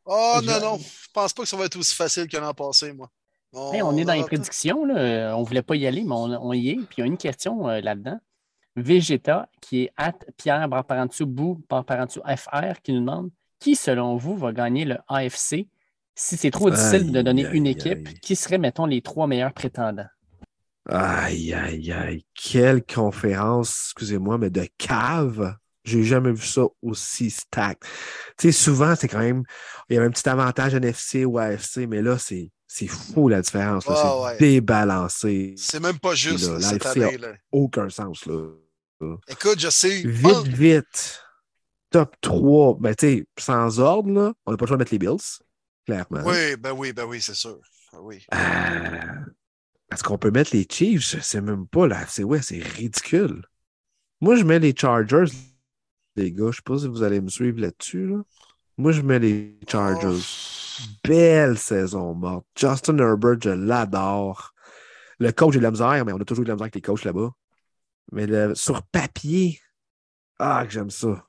Oh non, non, je pense pas que ça va être aussi facile que l'an passé, moi on est dans les prédictions. Là. On ne voulait pas y aller, mais on, y est. Puis il y a une question euh, là-dedans. Vegeta, qui est at Pierre Barparantou Bou Barparantou FR, qui nous demande qui, selon vous, va gagner le AFC Si c'est trop difficile de Aïe, donner une équipe, aïe. qui seraient, mettons, les trois meilleurs prétendants? Aïe, aïe, aïe. Quelle conférence, excusez-moi, mais de cave. J'ai jamais vu ça aussi stack. Tu sais, souvent, c'est quand même. Il y avait un petit avantage NFC ou AFC, mais là, c'est c'est fou la différence. là. Ah, c'est ouais. débalancé. C'est même pas juste là, cette année. Aucun sens, là. Écoute, je sais. Vite, pense- vite. Top 3. Ben, tu sais, sans ordre, là, on n'a pas le choix de mettre les Bills, clairement. Oui, ben oui, ben oui, c'est sûr. Ah oui. Euh, Est-ce qu'on peut mettre les Chiefs? Je sais même pas, là. C'est ouais, c'est ridicule. Moi, je mets les Chargers, les gars. Je sais pas si vous allez me suivre là-dessus. Là. Moi, je mets les Chargers. Oh. Belle saison morte. Justin Herbert, je l'adore. Le coach, j'ai de la misère, mais on a toujours eu de la misère avec les coachs là-bas. Mais le- sur papier, ah, que j'aime ça.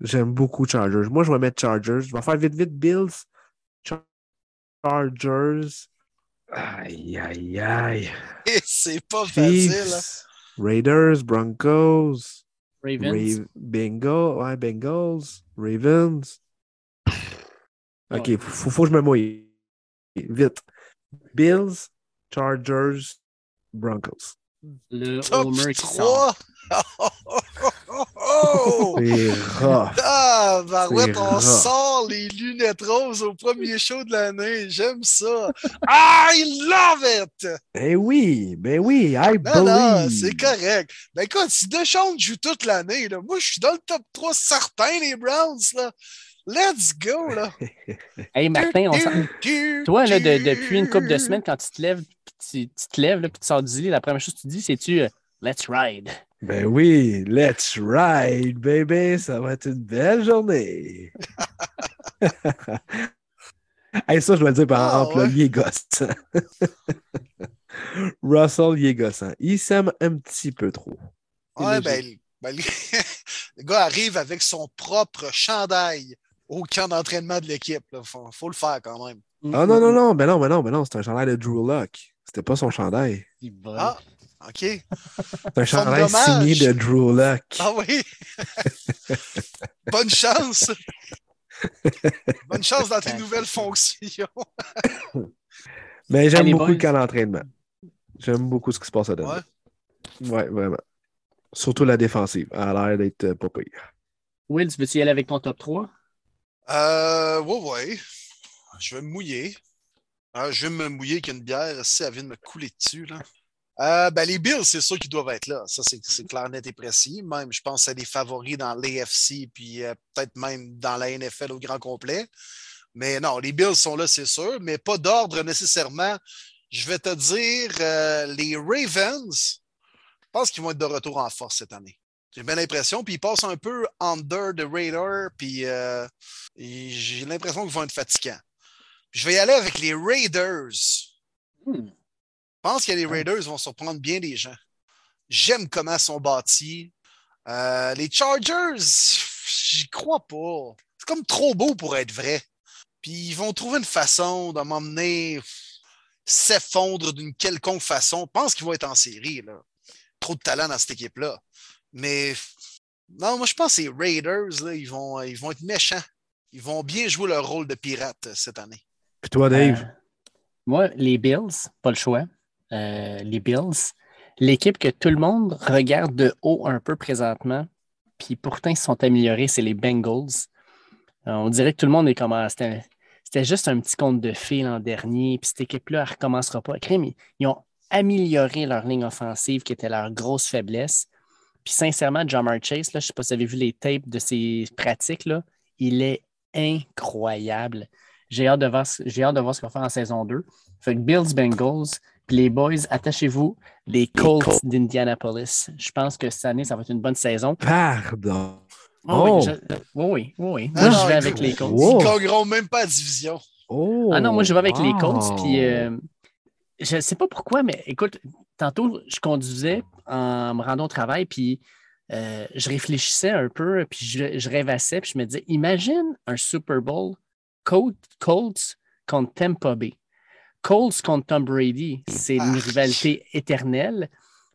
J'aime beaucoup Chargers. Moi, je vais mettre Chargers. Je vais faire vite, vite Bills. Char- Chargers. Aïe, aïe, aïe. Et c'est pas facile. hein. Raiders, Broncos. Ravens. Ra- Bengals, ouais, Bengals, Ravens. OK, Ouais. faut, faut que je me mouille. Vite. Bills, Chargers, Broncos. Le Top Homer qui sort. 3. Oh! C'est rough. Ah, Barouette, on rough. sort les lunettes roses au premier show de l'année. J'aime ça. I love it! Ben oui, ben oui, I non, believe. c'est correct. Ben écoute, si Deschamps joue toute l'année, moi, je suis dans le top 3 certain, les Browns. Là. Let's go, là. Hey, Martin, on s'en- Tu, Toi, là, de- depuis une couple de semaines, quand tu te lèves, tu, tu te lèves, là, puis tu sors du lit, la première chose que tu dis, c'est-tu euh, Let's ride. Ben oui, let's ride, baby. Ça va être une belle journée. hey, ça, je dois le dire par Ah, exemple, là, ouais. il est gossant. Russell, il est gossant. Il s'aime un petit peu trop. Ouais, ben, ben, le gars arrive avec son propre chandail au camp d'entraînement de l'équipe. Il faut, faut le faire quand même. Ah non, non, non, ben non, ben non, ben non, c'est un chandail de Drew Lock. C'était pas son chandail. Ah, OK. C'est un chandail signé de Drew Lock. Ah oui! Bonne chance! Bonne chance dans tes nouvelles fonctions. Mais j'aime Allez, beaucoup le camp d'entraînement. J'aime beaucoup ce qui se passe à Denver. Ouais. Ouais, vraiment. Surtout la défensive. Elle a l'air d'être euh, pas pire. Will, tu veux-tu y aller avec ton top 3? Euh, ouais. Je vais me mouiller. Euh, je vais me mouiller qu'une bière si elle vient de me couler dessus. Là. Euh, ben, les Bills, c'est sûr qu'ils doivent être là. Ça, c'est c'est clair, net et précis. Même, je pense à des favoris dans l'AFC, puis euh, peut-être même dans la NFL au grand complet. Mais non, les Bills sont là, c'est sûr, mais pas d'ordre nécessairement. Je vais te dire, euh, les Ravens, je pense qu'ils vont être de retour en force cette année. J'ai bien l'impression. Puis ils passent un peu under the radar. Puis euh, j'ai l'impression qu'ils vont être fatigants. Je vais y aller avec les Raiders. Hmm. Je pense que les Raiders vont surprendre bien des gens. J'aime comment ils sont bâtis. Euh, les Chargers, j'y crois pas. C'est comme trop beau pour être vrai. Puis ils vont trouver une façon de m'emmener s'effondre d'une quelconque façon. Je pense qu'ils vont être en série. Là. Trop de talent dans cette équipe-là. Mais non, moi je pense que ces Raiders, là, ils, vont, ils vont être méchants. Ils vont bien jouer leur rôle de pirate euh, cette année. Puis toi, Dave? Euh, moi, les Bills, pas le choix. Euh, les Bills, l'équipe que tout le monde regarde de haut un peu présentement, puis pourtant ils se sont améliorés, c'est les Bengals. Euh, on dirait que tout le monde est comme ah, c'était, c'était juste un petit conte de fées l'an dernier, puis cette équipe-là, elle ne recommencera pas. Crime, ils, ils ont amélioré leur ligne offensive qui était leur grosse faiblesse. Puis sincèrement, Jamar Chase, là, je ne sais pas si vous avez vu les tapes de ses pratiques, là, il est incroyable. J'ai hâte, de voir, ce- j'ai hâte de voir ce qu'il va faire en saison 2. Fait que Bills Bengals, puis les boys, attachez-vous, les Colts Colts. d'Indianapolis. Je pense que cette année, ça va être une bonne saison. Pardon. Oh, oui, Oh. je- oui, oui, oui. Ah Moi, non, je vais avec les Colts. Wow. Ils ne gagneront même pas la division. Oh, Ah non, moi, je vais avec les Colts. Puis, euh, je ne sais pas pourquoi, mais écoute, tantôt, je conduisais en me rendant au travail, puis euh, je réfléchissais un peu, puis je, je rêvassais, puis je me disais, imagine un Super Bowl Colts, Colts contre Tampa Bay. Colts contre Tom Brady, c'est une Ah. rivalité éternelle.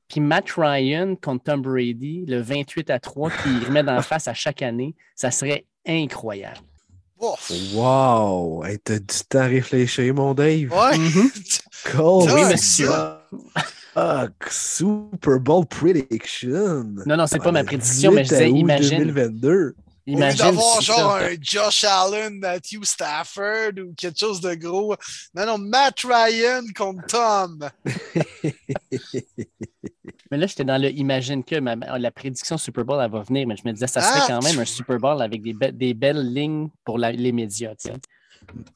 Puis Matt Ryan contre Tom Brady, le 28 à 3, qui remet d'en face à chaque année, ça serait incroyable. Ouf. Wow! Hey, T'as du temps à réfléchir, mon Dave. Ouais. Mhm. Cool. Oui, monsieur. Fuck, Super Bowl prediction. Non, non, c'est pas ma prédiction, mais je 18 disais, imagine. 2022. Au lieu Imagine. d'avoir si genre ça- un Josh Allen, Matthew Stafford ou quelque chose de gros. Non, non, Matt Ryan contre Tom. Mais là, j'étais dans le imagine que ma- la prédiction Super Bowl, elle va venir, mais je me disais, ça serait Ah, quand même un Super Bowl avec des, be- des belles lignes pour la- les médias. sais.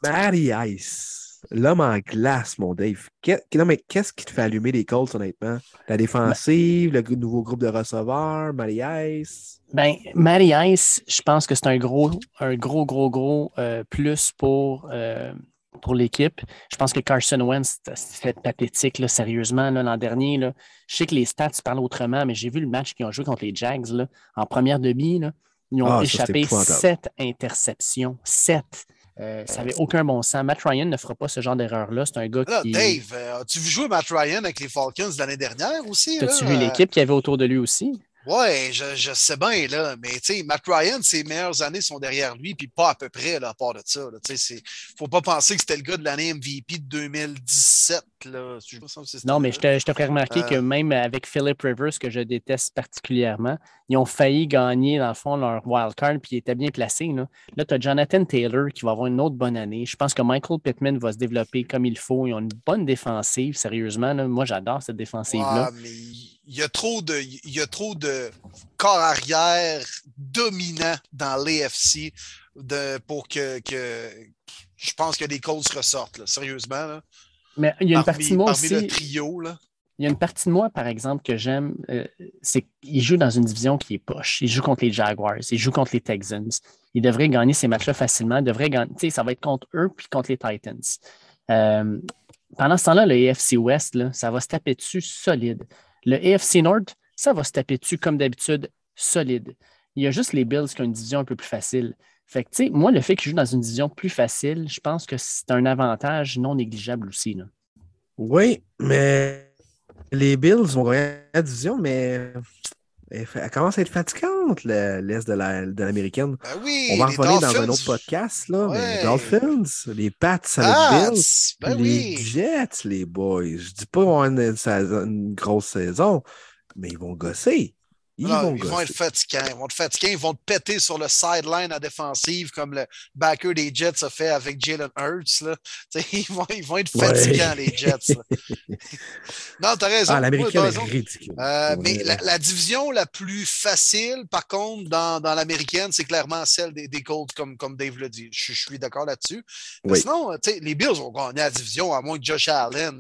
Matty Ice, l'homme en glace, mon Dave. Non, mais qu'est-ce qui te fait allumer les Colts, honnêtement? La défensive, le nouveau groupe de receveurs, Matty Ice? Ben, Matty Ice, je pense que c'est un gros, un gros, gros, gros euh, plus pour, euh, pour l'équipe. Je pense que Carson Wentz, c'était- pathétique, là, sérieusement, là, l'an dernier. Là. Je sais que les stats parlent autrement, mais j'ai vu le match qu'ils ont joué contre les Jags là, en première demi. Là, ils ont Ah, échappé sept interceptions. Sept. Euh, ça n'avait aucun bon sens. Matt Ryan ne fera pas ce genre d'erreur-là. C'est un gars Là, qui. Dave, euh, as-tu vu jouer Matt Ryan avec les Falcons l'année dernière aussi? T'as-tu là? vu Euh, l'équipe qu'il y avait autour de lui aussi? Ouais, je, je sais bien, là. Mais tu sais, Matt Ryan, ses meilleures années sont derrière lui, puis pas à peu près, là, à part de ça. Sais, c'est- faut pas penser que c'était le gars de l'année MVP de 2017, là. Je si Non, mais je te, je te ferai remarquer Euh. que même avec Philip Rivers, que je déteste particulièrement, ils ont failli gagner, dans le fond, leur wild card, puis ils étaient bien placés. Là, là tu as Jonathan Taylor qui va avoir une autre bonne année. Je pense que Michael Pittman va se développer comme il faut. Ils ont une bonne défensive, sérieusement. là. Moi, j'adore cette défensive-là. Mais il y a trop de, il y a trop de corps arrière dominants dans l'AFC pour que, que je pense que les Colts ressortent, là, sérieusement. Là. Mais il y a une parmi, partie de moi aussi. le trio. Là. Il y a une partie de moi, par exemple, que j'aime, euh, c'est qu'il joue dans une division qui est poche. Il joue contre les Jaguars, il joue contre les Texans. Il devrait gagner ces matchs-là facilement. Il devrait gagner, ça va être contre eux puis contre les Titans. Euh, pendant ce temps-là, le AFC West, là, ça va se taper dessus solide. Le AFC North, ça va se taper dessus comme d'habitude solide. Il y a juste les Bills qui ont une division un peu plus facile. Fait que, tu sais, moi, le fait qu'ils jouent dans une division plus facile, je pense que c'est un avantage non négligeable aussi. Oui, mais les Bills vont gagner la division, mais elle, commence à être fatigante, le- l'Est de la- de l'américaine. Ben oui, On va les revenir dans un autre podcast, là, mais les Dolphins, les Pats, Ah, les Bills, ben les oui. Jets, les boys. Je dis pas qu'ils vont avoir une, une grosse saison, mais ils vont gosser. Ils Non, vont ils vont être fatigants. Ils vont être fatigants. Ils vont te péter sur le sideline à défensive comme le backer des Jets a fait avec Jalen Hurts. Là. Ils, vont, ils vont être Ouais. fatigants, les Jets. non, t'as raison. Ah, l'américaine est ridicule. Euh, Ouais. mais la, la division la plus facile, par contre, dans, dans l'américaine, c'est clairement celle des, des Colts, comme, comme Dave l'a dit. Je, je suis d'accord là-dessus. Mais Oui. Sinon, les Bills vont gagner la division, à moins que Josh Allen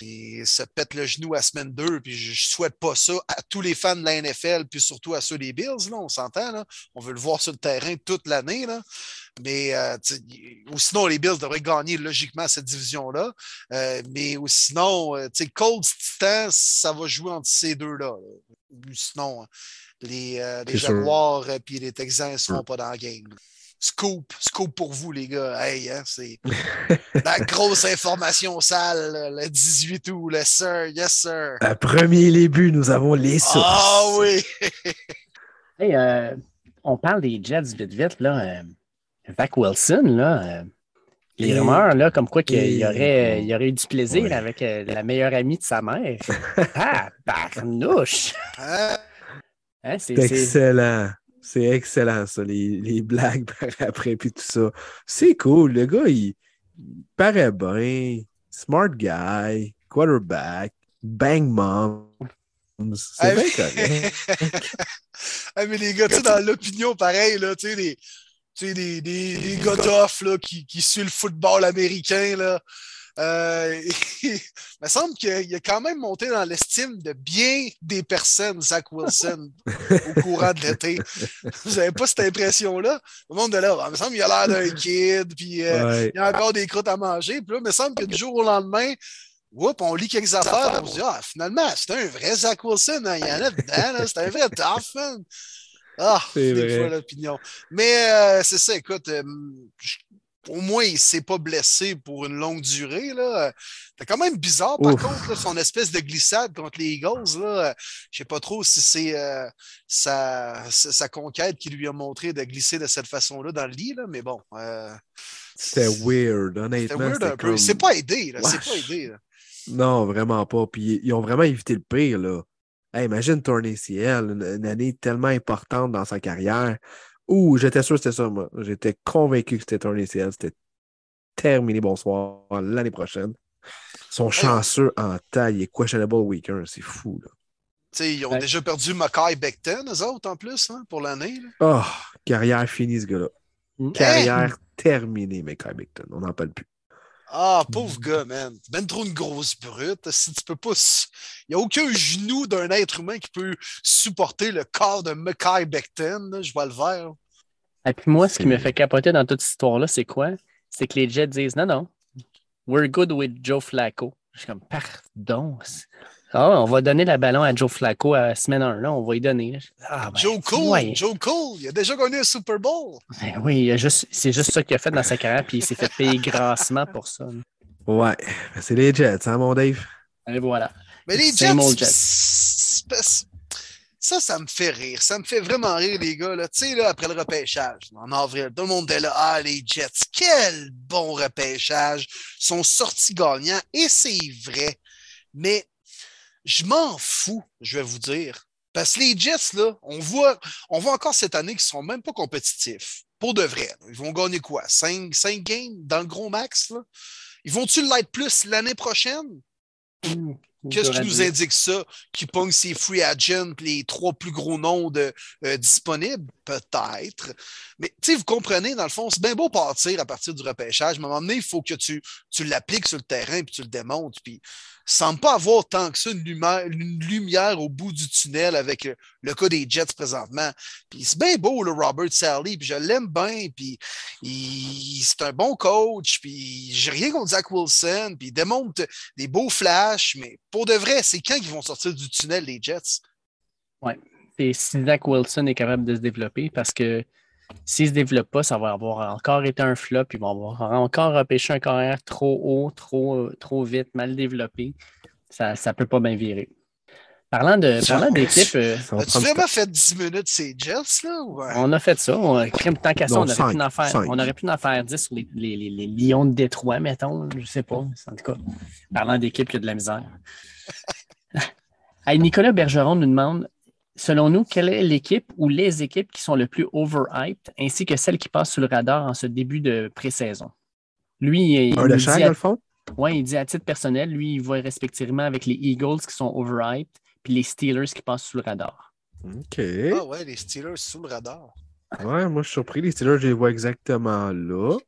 et, et se pète le genou à semaine 2. Puis je, je souhaite pas ça à tous les fans de la NFL, puis surtout à ceux des Bills. Là, on s'entend. Là. On veut le voir sur le terrain toute l'année. Là. Mais euh, ou sinon, les Bills devraient gagner logiquement cette division-là. Euh, mais ou sinon, euh, Colts Titans, ça va jouer entre ces deux-là. là. Ou sinon, hein, les, euh, les. Jaguars et les Texans ne seront pas dans la game. Scoop, scoop pour vous, les gars. Hey, hein, c'est la grosse information sale, le 18 août, le sir, yes, sir. À premier début, nous avons les sources. Ah oui! Hey, euh, on parle des Jets vite vite, là. euh, Zach Wilson, là. euh, les Et- rumeurs, là, comme quoi qu'il et- y aurait, il y aurait eu du plaisir Ouais. avec euh, la meilleure amie de sa mère. ah, barnouche! Hein? Hein, c'est- excellent. C'est excellent, ça, les, les blagues par après, puis tout ça. C'est cool. Le gars, il, il paraît bien. Smart guy, quarterback, bang mom. C'est bien mais- correct. Mais les gars, tu sais, dans l'opinion, pareil, là, tu sais, des, tu sais, des, des, des gars là, qui, qui suivent le football américain, là. Euh, il me semble qu'il a quand même monté dans l'estime de bien des personnes, Zach Wilson, au courant de l'été. Vous n'avez pas cette impression-là? Le monde de là, il me semble qu'il a l'air d'un kid, puis euh, Ouais. il y a encore des croûtes à manger. Puis là, il me semble que du jour au lendemain, on lit quelques affaires, on se dit, ah, finalement, c'est un vrai Zach Wilson, hein, il y en a dedans, c'est un vrai tough. Ah, C'est des vrai. fois l'opinion. Mais euh, c'est ça, écoute, euh, je, au moins, il ne s'est pas blessé pour une longue durée. C'est quand même bizarre, par contre, son espèce de glissade contre les Eagles. Là. Je ne sais pas trop si c'est euh, sa, sa, conquête qui lui a montré de glisser de cette façon-là dans le lit, là, mais bon. Euh, c'était weird, honnêtement. C'était C'est pas aidé. C'est pas aidé. Non, vraiment pas. Puis ils ont vraiment évité le pire. Là. imagine tourner ciel, une, année tellement importante dans sa carrière. Ouh, j'étais sûr que c'était ça, moi. J'étais convaincu que c'était tourné ciel. C'était terminé, bonsoir, l'année prochaine. Ils sont chanceux en taille et questionable weekend. C'est fou, là. ils ont déjà perdu Mackay Becton, eux autres, en plus, hein, pour l'année. Oh, carrière finie, ce gars-là. Mm. Carrière terminée, Mackay Becton. On n'en parle plus. Ah, pauvre gars, man. Ben trop une grosse brute. Si tu peux pas. Il n'y a aucun genou d'un être humain qui peut supporter le corps de Mackay Becton. Je vois le vert. Et puis moi, ce qui me fait capoter dans toute cette histoire-là, c'est quoi? C'est que les Jets disent non, non. We're good with Joe Flacco. Je suis comme, pardon. Ah, on va donner la ballon à Joe Flacco à semaine 1, là, on va y donner. Ah, ben, Joe Cole, Joe Cole, il a déjà gagné un Super Bowl. Ben oui, c'est juste ça qu'il a fait dans sa carrière, puis il s'est fait payer grassement pour ça. Ouais, c'est les Jets, hein, mon Dave? Et voilà. Mais les Jets, ça, ça me fait rire. Ça me fait vraiment rire, les gars. Tu sais, là, après le repêchage, en avril, tout le monde est là. Ah, les Jets, quel bon repêchage. Ils sont sortis gagnants. Et c'est vrai. Mais je m'en fous, je vais vous dire. Parce que les Jets, là, on voit, on voit encore cette année qu'ils ne sont même pas compétitifs. Pour de vrai. Ils vont gagner quoi? 5, games dans le gros max? Ils vont-tu l'être plus l'année prochaine? Qu'est-ce qui nous indique ça? Qui pogne ses free agents, les trois plus gros noms de, euh, disponibles? Peut-être. Mais tu sais, vous comprenez, dans le fond, c'est bien beau partir à partir du repêchage, mais à un moment donné, il faut que tu, tu l'appliques sur le terrain puis tu le démontes. Puis semble pas avoir tant que ça une lumière, une lumière au bout du tunnel avec le, cas des Jets présentement. Puis c'est bien beau, le Robert Sally, puis je l'aime bien, puis c'est un bon coach, puis j'ai rien contre Zach Wilson, puis il démontre des beaux flashs, mais pour de vrai, c'est quand qu'ils vont sortir du tunnel, les Jets? Oui. Et si Zach Wilson est capable de se développer, parce que s'il ne se développe pas, ça va avoir encore été un flop. Ils vont avoir encore repêché un carrière trop haut, trop, trop vite, mal développé. Ça ne peut pas bien virer. Parlant de parlant d'équipe. Euh, As-tu vraiment fait 10 minutes ces Jets, là? On a fait ça. On, crème tant qu'à ça, on, aurait pu en faire, on aurait pu en faire 10 sur les, les, les, Lions de Détroit, mettons. Je ne sais pas. En tout cas, parlant d'équipe qui a de la misère. Nicolas Bergeron nous demande Selon nous, quelle est l'équipe ou les équipes qui sont le plus overhyped, ainsi que celles qui passent sous le radar en ce début de pré-saison? Lui, il, un dit à... fond? Oui, il dit à titre personnel, lui, il va respectivement avec les Eagles qui sont overhyped, puis les Steelers qui passent sous le radar. OK. Ah ouais, les Steelers sous le radar. Ouais, moi je suis surpris. Les Steelers, je les vois exactement là.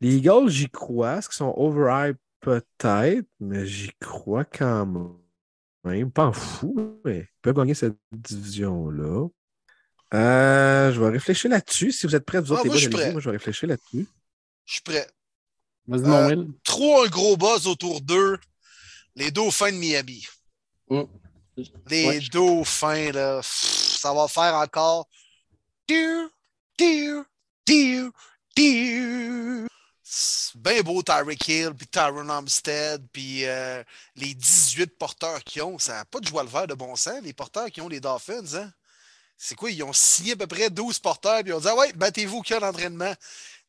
Les Eagles, j'y crois. Est-ce qu'ils sont overhyped? Peut-être, mais j'y crois quand même même pas fou, mais ils peuvent gagner cette division-là. Euh, je vais réfléchir là-dessus. Si vous êtes prêts, vous autres, ah, moi, je prêt. moi, je vais réfléchir là-dessus. Je suis prêt. Vas-y, mon euh, Trop un gros buzz autour d'eux. Les Dauphins de Miami. Mm. Les Dauphins, là, ça va faire encore. Dear, dear, dear, dear bien beau Tyreek Hill, puis Tyron Armstead, puis euh, les 18 porteurs qu'ils ont. Ça n'a pas de joie le vert de bon sens, les porteurs qui ont les Dolphins. Hein? C'est quoi? Ils ont signé à peu près 12 porteurs, puis ils ont dit ah ouais, battez-vous qu'il y a l'entraînement.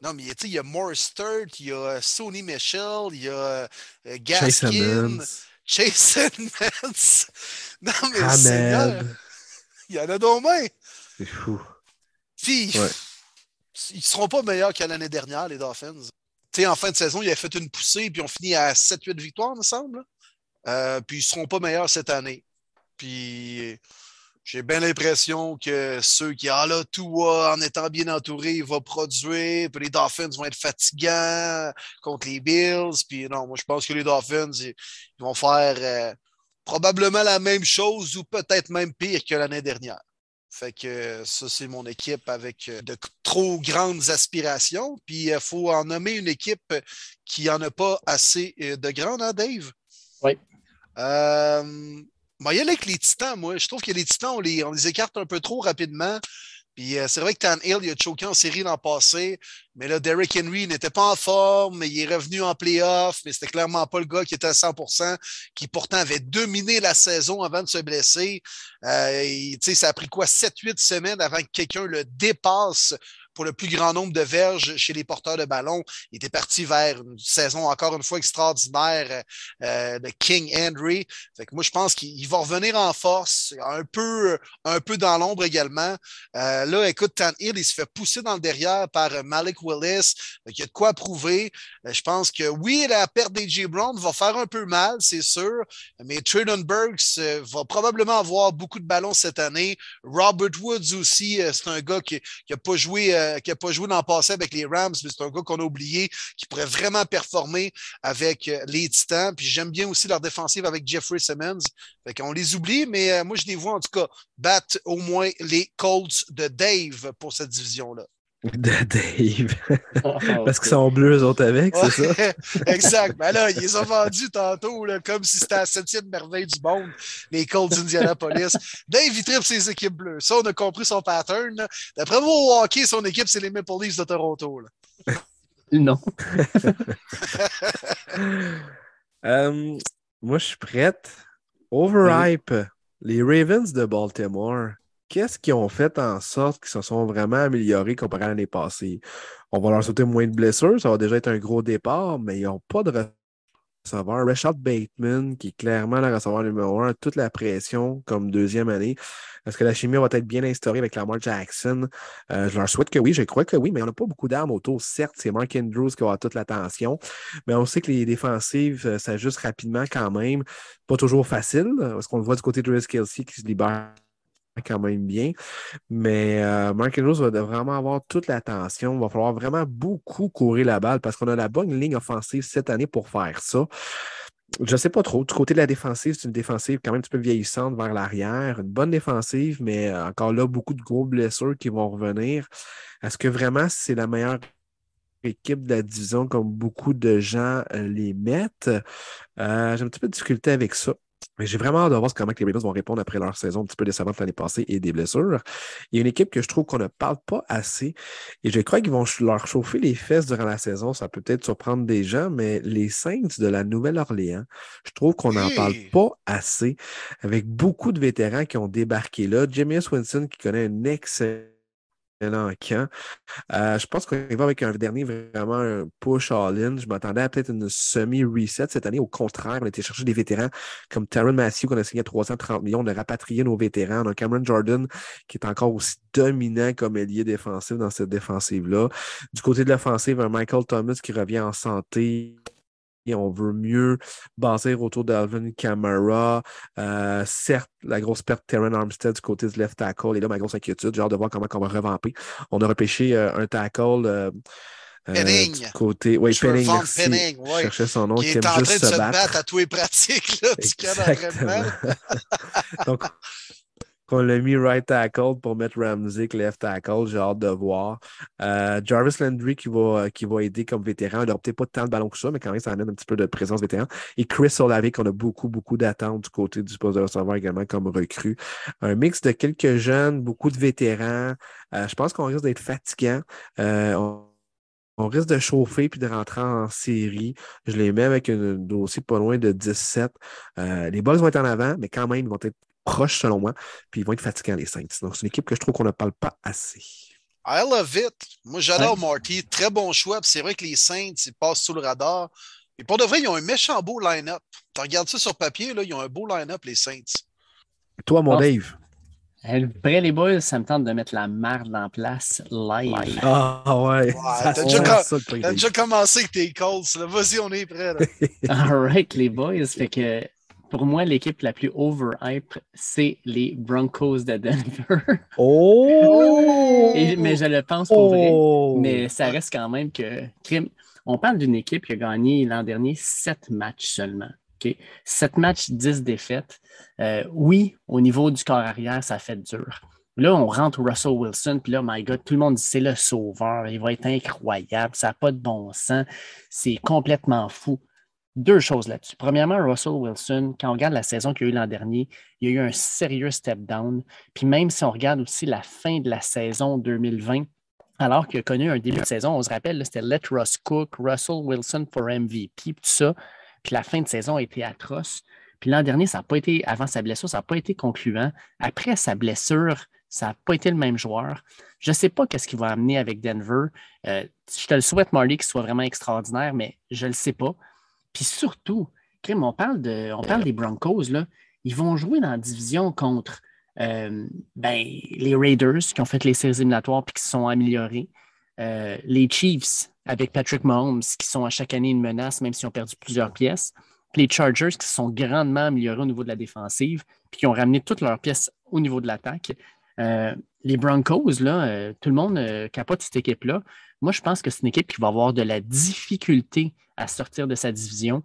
Non, mais il y a Morris Sturt, il y a euh, Sony Michel, il y a euh, Gaskin, Chase Mans. Non, mais Seigneur, il y en a donc C'est fou. Puis, ils ne seront pas meilleurs qu'à l'année dernière, les Dolphins en fin de saison, il a fait une poussée, puis on finit à 7-8 victoires, me semble. Euh, puis ils ne seront pas meilleurs cette année. Puis j'ai bien l'impression que ceux qui, ah là, tout en étant bien entouré, il va produire. Puis les Dolphins vont être fatigants contre les Bills. Puis non, moi, je pense que les Dolphins, ils, vont faire euh, probablement la même chose ou peut-être même pire que l'année dernière. Fait que ça, c'est mon équipe avec euh, de trop grandes aspirations. Puis il faut en nommer une équipe qui n'en a pas assez euh, de grandes, hein, Dave? Oui. Euh, il y a avec les Titans, moi. Je trouve que les Titans, on les, écarte un peu trop rapidement. Puis euh, c'est vrai que Tan Hill, il a choqué en série l'an passé, mais là, Derrick Henry n'était pas en forme, mais il est revenu en playoff, mais c'était clairement pas le gars qui était à 100% qui pourtant avait dominé la saison avant de se blesser. Euh, ça a pris quoi, 7-8 semaines avant que quelqu'un le dépasse pour le plus grand nombre de verges chez les porteurs de ballon. Il était parti vers une saison encore une fois extraordinaire euh, de King Henry. Fait que moi, je pense qu'il va revenir en force, un peu, un peu dans l'ombre également. Euh, là, écoute, Tan Hill, il se fait pousser dans le derrière par Malik Willis. il y a de quoi prouver. Euh, je pense que oui, la perte d'AJ Brown va faire un peu mal, c'est sûr, mais Traylon Burks va probablement avoir beaucoup de ballons cette année. Robert Woods aussi, c'est un gars qui n'a pas joué euh, qui n'a pas joué dans le passé avec les Rams, mais c'est un gars qu'on a oublié, qui pourrait vraiment performer avec euh, les Titans. Puis j'aime bien aussi leur défensive avec Jeffrey Simmons. Fait qu'on les oublie, mais euh, moi, je les vois en tout cas battre au moins les Colts de Dave pour cette division-là. De Dave. Ah, Parce qu'ils sont bleus, eux autres, avec, c'est ça? exact. Ben là, ils les ont vendus tantôt, là, comme si c'était la septième merveille du monde, les Colts d'Indianapolis. Dave, il tripe ses équipes bleues. Ça, on a compris son pattern. D'après moi, au hockey, son équipe, c'est les Maple Leafs de Toronto. Non. Euh, moi, je suis prête. Overhype. Les Ravens de Baltimore qu'est-ce qu'ils ont fait en sorte qu'ils se sont vraiment améliorés comparé à l'année passée? On va leur sauter moins de blessures, ça va déjà être un gros départ, mais ils n'ont pas de receveur. Rashad Bateman, qui est clairement le receveur numéro un, toute la pression comme deuxième année. Est-ce que la chimie va être bien instaurée avec Lamar Jackson? Euh, je leur souhaite que oui, je crois que oui, mais on n'a pas beaucoup d'armes autour. Certes, c'est Mark Andrews qui aura toute l'attention, mais on sait que les défensives euh, s'ajustent rapidement quand même. Pas toujours facile, parce qu'on le voit du côté de Riz Kelsey qui se libère quand même bien. Mais euh, Mark Andrews va vraiment avoir toute l'attention. Il va falloir vraiment beaucoup courir la balle parce qu'on a la bonne ligne offensive cette année pour faire ça. Je ne sais pas trop. Du côté de la défensive, c'est une défensive quand même un petit peu vieillissante vers l'arrière. Une bonne défensive, mais euh, encore là, beaucoup de gros blessures qui vont revenir. Est-ce que vraiment c'est la meilleure équipe de la division comme beaucoup de gens euh, les mettent? J'ai un petit peu de difficulté avec ça. Mais j'ai vraiment hâte de voir comment les Ravens vont répondre après leur saison un petit peu décevante l'année passée et des blessures. Il y a une équipe que je trouve qu'on ne parle pas assez et je crois qu'ils vont leur chauffer les fesses durant la saison. Ça peut peut-être surprendre des gens, mais les Saints de la Nouvelle-Orléans, je trouve qu'on n'en parle pas assez avec beaucoup de vétérans qui ont débarqué là. Jimmy Winston qui connaît un excellent Euh, je pense qu'on va avec un dernier vraiment un push all-in. Je m'attendais à peut-être une semi-reset cette année. Au contraire, on été chercher des vétérans comme Taron Matthew qu'on a signé à 330 millions. On a rapatrié nos vétérans. On a Cameron Jordan qui est encore aussi dominant comme ailier défensif dans cette défensive-là. Du côté de l'offensive, un Michael Thomas qui revient en santé on veut mieux baser autour d'Alvin Kamara. Euh, certes, la grosse perte de Terran Armstead du côté du left tackle. Et là, ma grosse inquiétude, hâte de voir comment on va revamper. On a repêché euh, un tackle. Euh, Penning. du côté, oui, Penning, merci. Penning, ouais. cherchais son nom. Qui, est en train de se battre. à tous les pratiques là, du camp Donc, qu'on l'a mis right tackle pour mettre Ramsey left tackle. J'ai hâte de voir. Euh, Jarvis Landry qui va, qui va aider comme vétéran. Il n'aura peut-être pas tant de ballons que ça, mais quand même, ça amène un petit peu de présence vétéran. Et Chris Olave, qu'on a beaucoup, beaucoup d'attentes du côté du poste de receveur également comme recrue. Un mix de quelques jeunes, beaucoup de vétérans. Euh, je pense qu'on risque d'être fatigant. Euh, on, risque de chauffer puis de rentrer en série. Je les mets avec un dossier pas loin de 17. les balles vont être en avant, mais quand même, ils vont être proches selon moi. Puis ils vont être fatigants, les Saints. Donc, c'est une équipe que je trouve qu'on ne parle pas assez. I love it. Moi, j'adore Marty. Très bon choix. c'est vrai que les Saints, ils passent sous le radar. Et pour de vrai, ils ont un méchant beau line-up. Tu regardes ça sur papier, là, ils ont un beau line-up, les Saints. Toi, mon Dave? Après les boys, ça me tente de mettre la marde en place live. Ah ouais. T'as déjà, déjà, commencé avec tes calls. Vas-y, on est prêt. All right, les boys. Fait que pour moi, l'équipe la plus overhype, c'est les Broncos de Denver. Oh! mais je le pense pour vrai. Oh! Mais ça reste quand même que. On parle d'une équipe qui a gagné l'an dernier sept matchs seulement. Okay? Sept matchs, dix défaites. Euh, oui, au niveau du corps arrière, ça fait dur. Là, on rentre Russell Wilson, puis là, my God, tout le monde dit c'est le sauveur, il va être incroyable, ça n'a pas de bon sens, c'est complètement fou. Deux choses là-dessus. Premièrement, Russell Wilson, quand on regarde la saison qu'il y a eu l'an dernier, il y a eu un sérieux step down. Puis même si on regarde aussi la fin de la saison 2020, alors qu'il a connu un début de saison, on se rappelle, c'était Let Russ Cook, Russell Wilson for MVP, tout ça. Puis la fin de saison a été atroce. Puis l'an dernier, ça n'a pas été, avant sa blessure, ça n'a pas été concluant. Après sa blessure, ça n'a pas été le même joueur. Je ne sais pas qu'est-ce qu'il va amener avec Denver. Euh, je te le souhaite, Marley, qu'il soit vraiment extraordinaire, mais je ne le sais pas. Puis surtout, on parle, de, on parle des Broncos, là. Ils vont jouer dans la division contre euh, ben, les Raiders qui ont fait les séries éliminatoires et qui se sont améliorés. Euh, les Chiefs avec Patrick Mahomes qui sont à chaque année une menace, même s'ils ont perdu plusieurs pièces. Puis les Chargers qui se sont grandement améliorés au niveau de la défensive puis qui ont ramené toutes leurs pièces au niveau de l'attaque. Euh, les Broncos, là, tout le monde capote cette équipe-là. Moi, je pense que c'est une équipe qui va avoir de la difficulté à sortir de sa division.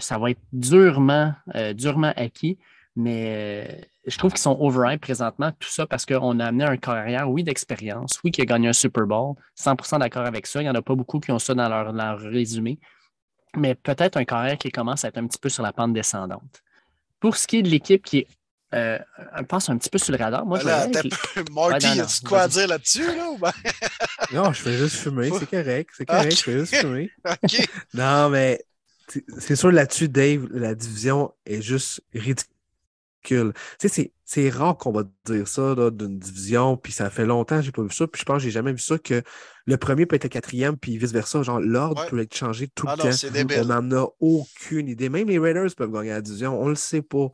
ça va être durement, durement acquis. Mais euh, je trouve qu'ils sont overhyped présentement, tout ça parce qu'on a amené un carrière, oui, d'expérience, oui, qui a gagné un Super Bowl, 100% d'accord avec ça. Il n'y en a pas beaucoup qui ont ça dans leur, résumé. Mais peut-être un carrière qui commence à être un petit peu sur la pente descendante. Pour ce qui est de l'équipe qui est euh, je pense un petit peu sur le radar. Moi, là, Marty, ouais, as-tu quoi à dire là-dessus? Là, ben? non, je fais juste fumer, c'est correct. C'est correct, je fais juste fumer. non, mais c'est sûr là-dessus, Dave, la division est juste ridicule c'est rare qu'on va dire ça d'une division, puis ça fait longtemps que je n'ai pas vu ça, puis je pense que j'ai jamais vu ça que le premier peut être quatrième, puis vice-versa. Genre, l'ordre peut être changé tout le ah temps. on n'en a aucune idée. Même les Raiders peuvent gagner la division, on ne le sait pas.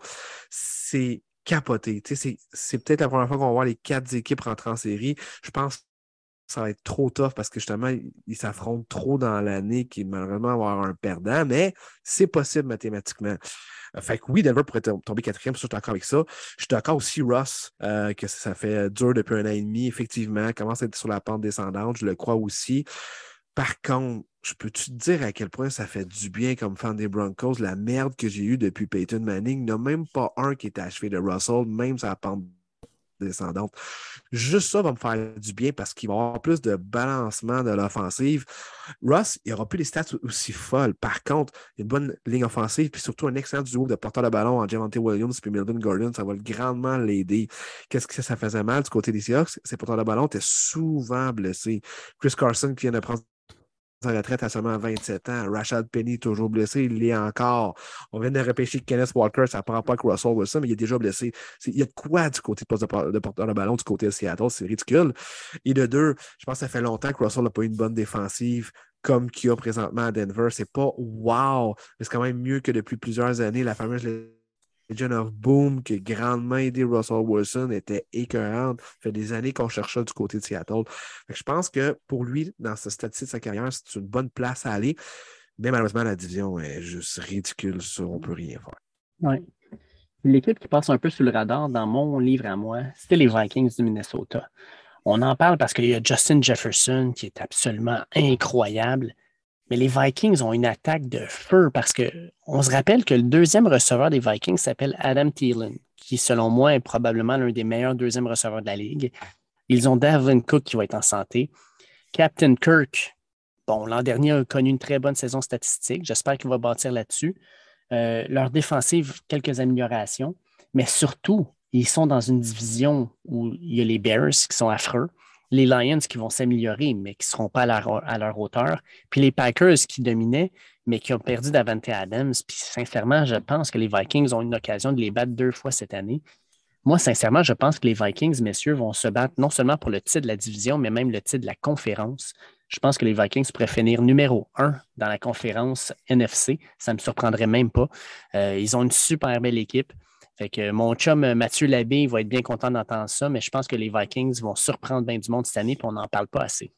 C'est capoté. C'est peut-être la première fois qu'on va voir les quatre équipes rentrer en série. Je pense que ça va être trop tough parce que justement, ils s'affrontent trop dans l'année qui malheureusement avoir un perdant, mais c'est possible mathématiquement. Fait que oui, Denver pourrait tomber quatrième, je suis d'accord avec ça. Je suis d'accord aussi, Ross, euh, que ça fait dur depuis un an et demi, effectivement, commence à être sur la pente descendante, je le crois aussi. Par contre, je peux-tu te dire à quel point ça fait du bien comme fan des Broncos, la merde que j'ai eue depuis Peyton Manning, il n'y a même pas un qui est achevé de Russell, même la pente descendante. Juste ça va me faire du bien parce qu'il va y avoir plus de balancement de l'offensive. Russ, il aura plus les stats aussi folles. Par contre, une bonne ligne offensive, puis surtout un excellent duo de porteur de ballon en Javante Williams et Melvin Gordon. Ça va grandement l'aider. Qu'est-ce que ça faisait mal du côté des Seahawks? Ces porteurs de ballon étaient souvent blessés. Chris Carson qui vient de prendre sa retraite à seulement 27 ans. Rashad Penny, toujours blessé, il l'est encore. On vient de repêcher Kenneth Walker, ça ne prend pas avec Russell Wilson, mais il est déjà blessé. Il y a de quoi du côté de, porteur de ballon, du côté de Seattle, c'est ridicule. Et de deux, je pense que ça fait longtemps que Russell n'a pas eu une bonne défensive comme qu'il y a présentement à Denver. C'est pas wow, mais c'est quand même mieux que depuis plusieurs années. La fameuse Legion of Boom, qui a grandement aidé Russell Wilson, était écœurante. Ça fait des années qu'on cherchait du côté de Seattle. je pense que pour lui, dans ce stade de sa carrière, c'est une bonne place à aller. Mais malheureusement, la division est juste ridicule. Ça, on ne peut rien faire. Oui. L'équipe qui passe un peu sous le radar dans mon livre à moi, c'était les Vikings du Minnesota. On en parle parce qu'il y a Justin Jefferson qui est absolument incroyable. Mais les Vikings ont une attaque de feu parce qu'on se rappelle que le deuxième receveur des Vikings s'appelle Adam Thielen, qui, selon moi, est probablement l'un des meilleurs deuxièmes receveurs de la Ligue. Ils ont Davin Cook qui va être en santé. Captain Kirk, bon, l'an dernier a connu une très bonne saison statistique. J'espère qu'il va bâtir là-dessus. Euh, leur défensive, quelques améliorations. Mais surtout, ils sont dans une division où il y a les Bears qui sont affreux les Lions qui vont s'améliorer, mais qui ne seront pas à leur, hauteur. Puis les Packers qui dominaient, mais qui ont perdu Davante Adams. Puis sincèrement, je pense que les Vikings ont une occasion de les battre deux fois cette année. Moi, sincèrement, je pense que les Vikings, messieurs, vont se battre non seulement pour le titre de la division, mais même le titre de la conférence. Je pense que les Vikings pourraient finir numéro un dans la conférence NFC. Ça ne me surprendrait même pas. Euh, ils ont une super belle équipe. Fait que mon chum euh, Mathieu Labbé va être bien content d'entendre ça, mais je pense que les Vikings vont surprendre bien du monde cette année, et on n'en parle pas assez.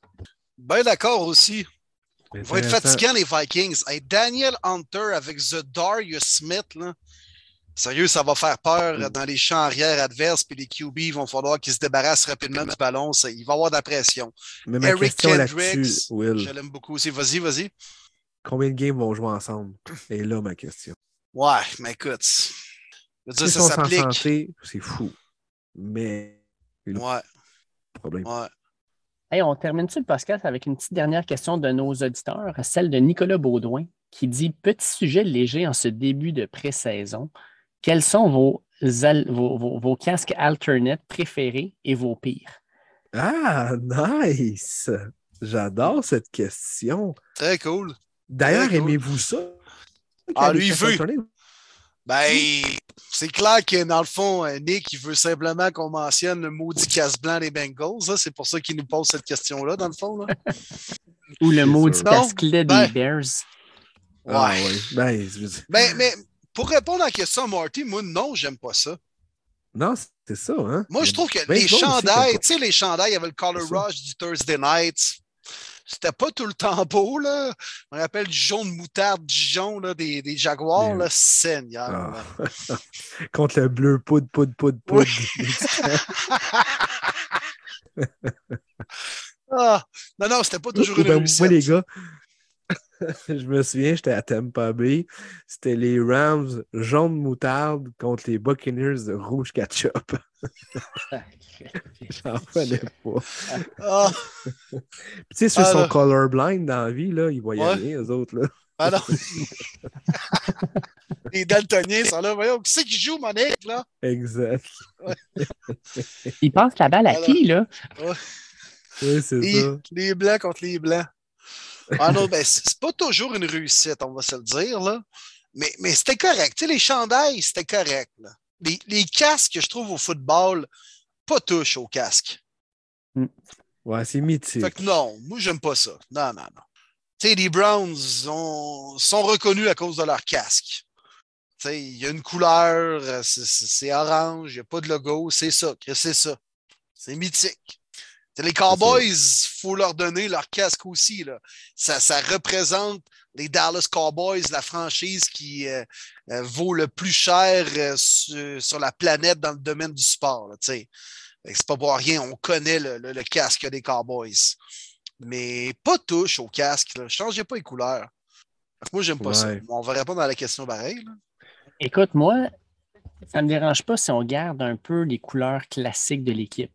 Bien d'accord aussi. Ils vont être fatigants, les Vikings. Daniel Hunter avec The Darius Smith, là. Sérieux, ça va faire peur mm. dans les champs arrière adverses, puis les QB il vont falloir qu'ils se débarrassent rapidement du ballon. il va y avoir de la pression. Eric Kendricks, je l'aime beaucoup aussi. Vas-y, vas-y. Combien de games vont jouer ensemble? Et là, ma question. Ouais, mais écoute, ça s'applique. C'est fou. Mais. Ouais. Problème. Ouais. on termine-tu le podcast avec une petite dernière question de nos auditeurs, celle de Nicolas Baudouin, qui dit Petit sujet léger en ce début de pré-saison. Quels sont vos, vos, vos, casques alternate préférés et vos pires? Ah, nice! J'adore cette question. Très cool. D'ailleurs, aimez-vous ça? Ah, lui, il veut. Ben, c'est clair que dans le fond, Nick, il veut simplement qu'on mentionne le maudit casse blanc des Bengals. C'est pour ça qu'il nous pose cette question-là, dans le fond. Là. Ou le maudit casque-là des ben, Bears. Ah, ouais. Ben, ben, mais pour répondre à la question, Marty, moi, non, j'aime pas ça. Non, c'est ça, hein? Moi, je trouve que les chandails, tu sais, les chandails, il y avait le Color Rush du Thursday Night. C'était pas tout le temps beau, là. On rappelle du jaune moutarde, du jaune là, des, des Jaguars, là, Seigneur. Ah. Contre le bleu poudre, poudre, poudre, poudre. ah. Non, non, c'était pas toujours une ben, Moi, les gars, je me souviens, j'étais à Tampa Bay. C'était les Rams jaune moutarde contre les Buccaneers de rouge ketchup. J'en fallait pas. Ah. tu sais, ceux qui sont colorblind dans la vie, là, ils voyaient rien, eux autres. Là. Ah non. les daltoniens sont là. Voyons, qui c'est qui joue, Monique, là? Exact. Ils passent la balle à qui, là? Oui, c'est ça. Les blancs contre les blancs. Ah non, ben, c'est pas toujours une réussite, on va se le dire, là. Mais, mais c'était correct. Tu sais, les chandails, c'était correct. Là. Les, les, casques, je trouve, au football, pas touche au casque. Mm. Ouais, c'est mythique. Fait que non, moi, j'aime pas ça. Non, non, non. Tu sais, les Browns sont reconnus à cause de leur casque. Tu sais, il y a une couleur, c'est orange, il n'y a pas de logo, c'est ça, c'est ça. C'est mythique. Les Cowboys, il faut leur donner leur casque aussi. Là. Ça, ça représente les Dallas Cowboys, la franchise qui euh, euh, vaut le plus cher euh, sur, la planète dans le domaine du sport. C'est pas pour rien, on connaît le, casque des Cowboys. Mais pas touche au casque. Là. Changez pas les couleurs. Moi, j'aime pas ça. On va répondre à la question pareil. Écoute, moi, ça ne me dérange pas si on garde un peu les couleurs classiques de l'équipe.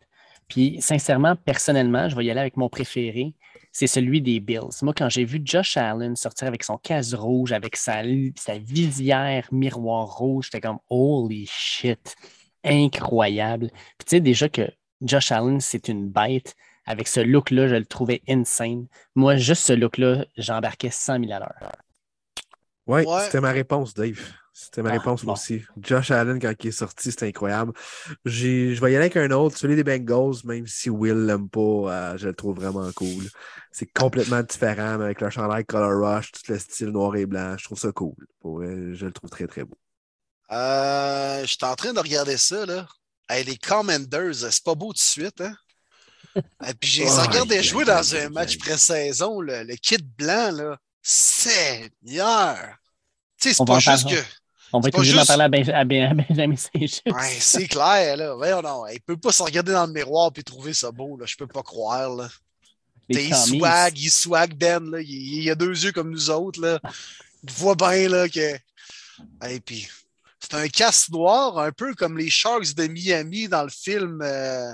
Puis, sincèrement, personnellement, je vais y aller avec mon préféré. C'est celui des Bills. Moi, quand j'ai vu Josh Allen sortir avec son casque rouge, avec sa, sa visière miroir rouge, j'étais comme holy shit, incroyable. Puis, tu sais, déjà que Josh Allen, c'est une bête. Avec ce look-là, je le trouvais insane. Moi, juste ce look-là, j'embarquais 100 000 à l'heure. Oui, ouais. c'était ma réponse, Dave. C'était ma ah, réponse aussi. Josh Allen, quand il est sorti, c'était incroyable. Je vais y aller avec un autre, celui des Bengals, même si Will l'aime pas, euh, je le trouve vraiment cool. C'est complètement différent, mais avec le chandail Color Rush, tout le style noir et blanc, je trouve ça cool. je le trouve très, très beau. Euh, je suis en train de regarder ça, là. les Commanders, c'est pas beau tout de suite, hein? Et puis j'ai regardé jouer dans un match pré-saison, le, le, kit blanc, là. Seigneur! Tu sais, c'est pas juste que on va être obligé d'en parler à, Benjamin Saint-Just. Ouais, c'est clair, là. Voyons, non. Il peut pas se regarder dans le miroir et trouver ça beau, là. Je peux pas croire, là. Il swag, il swag Ben, là. Il, a deux yeux comme nous autres, là. Il voit bien, là, que. Et puis, c'est un casse noir, un peu comme les Sharks de Miami dans le film. Euh...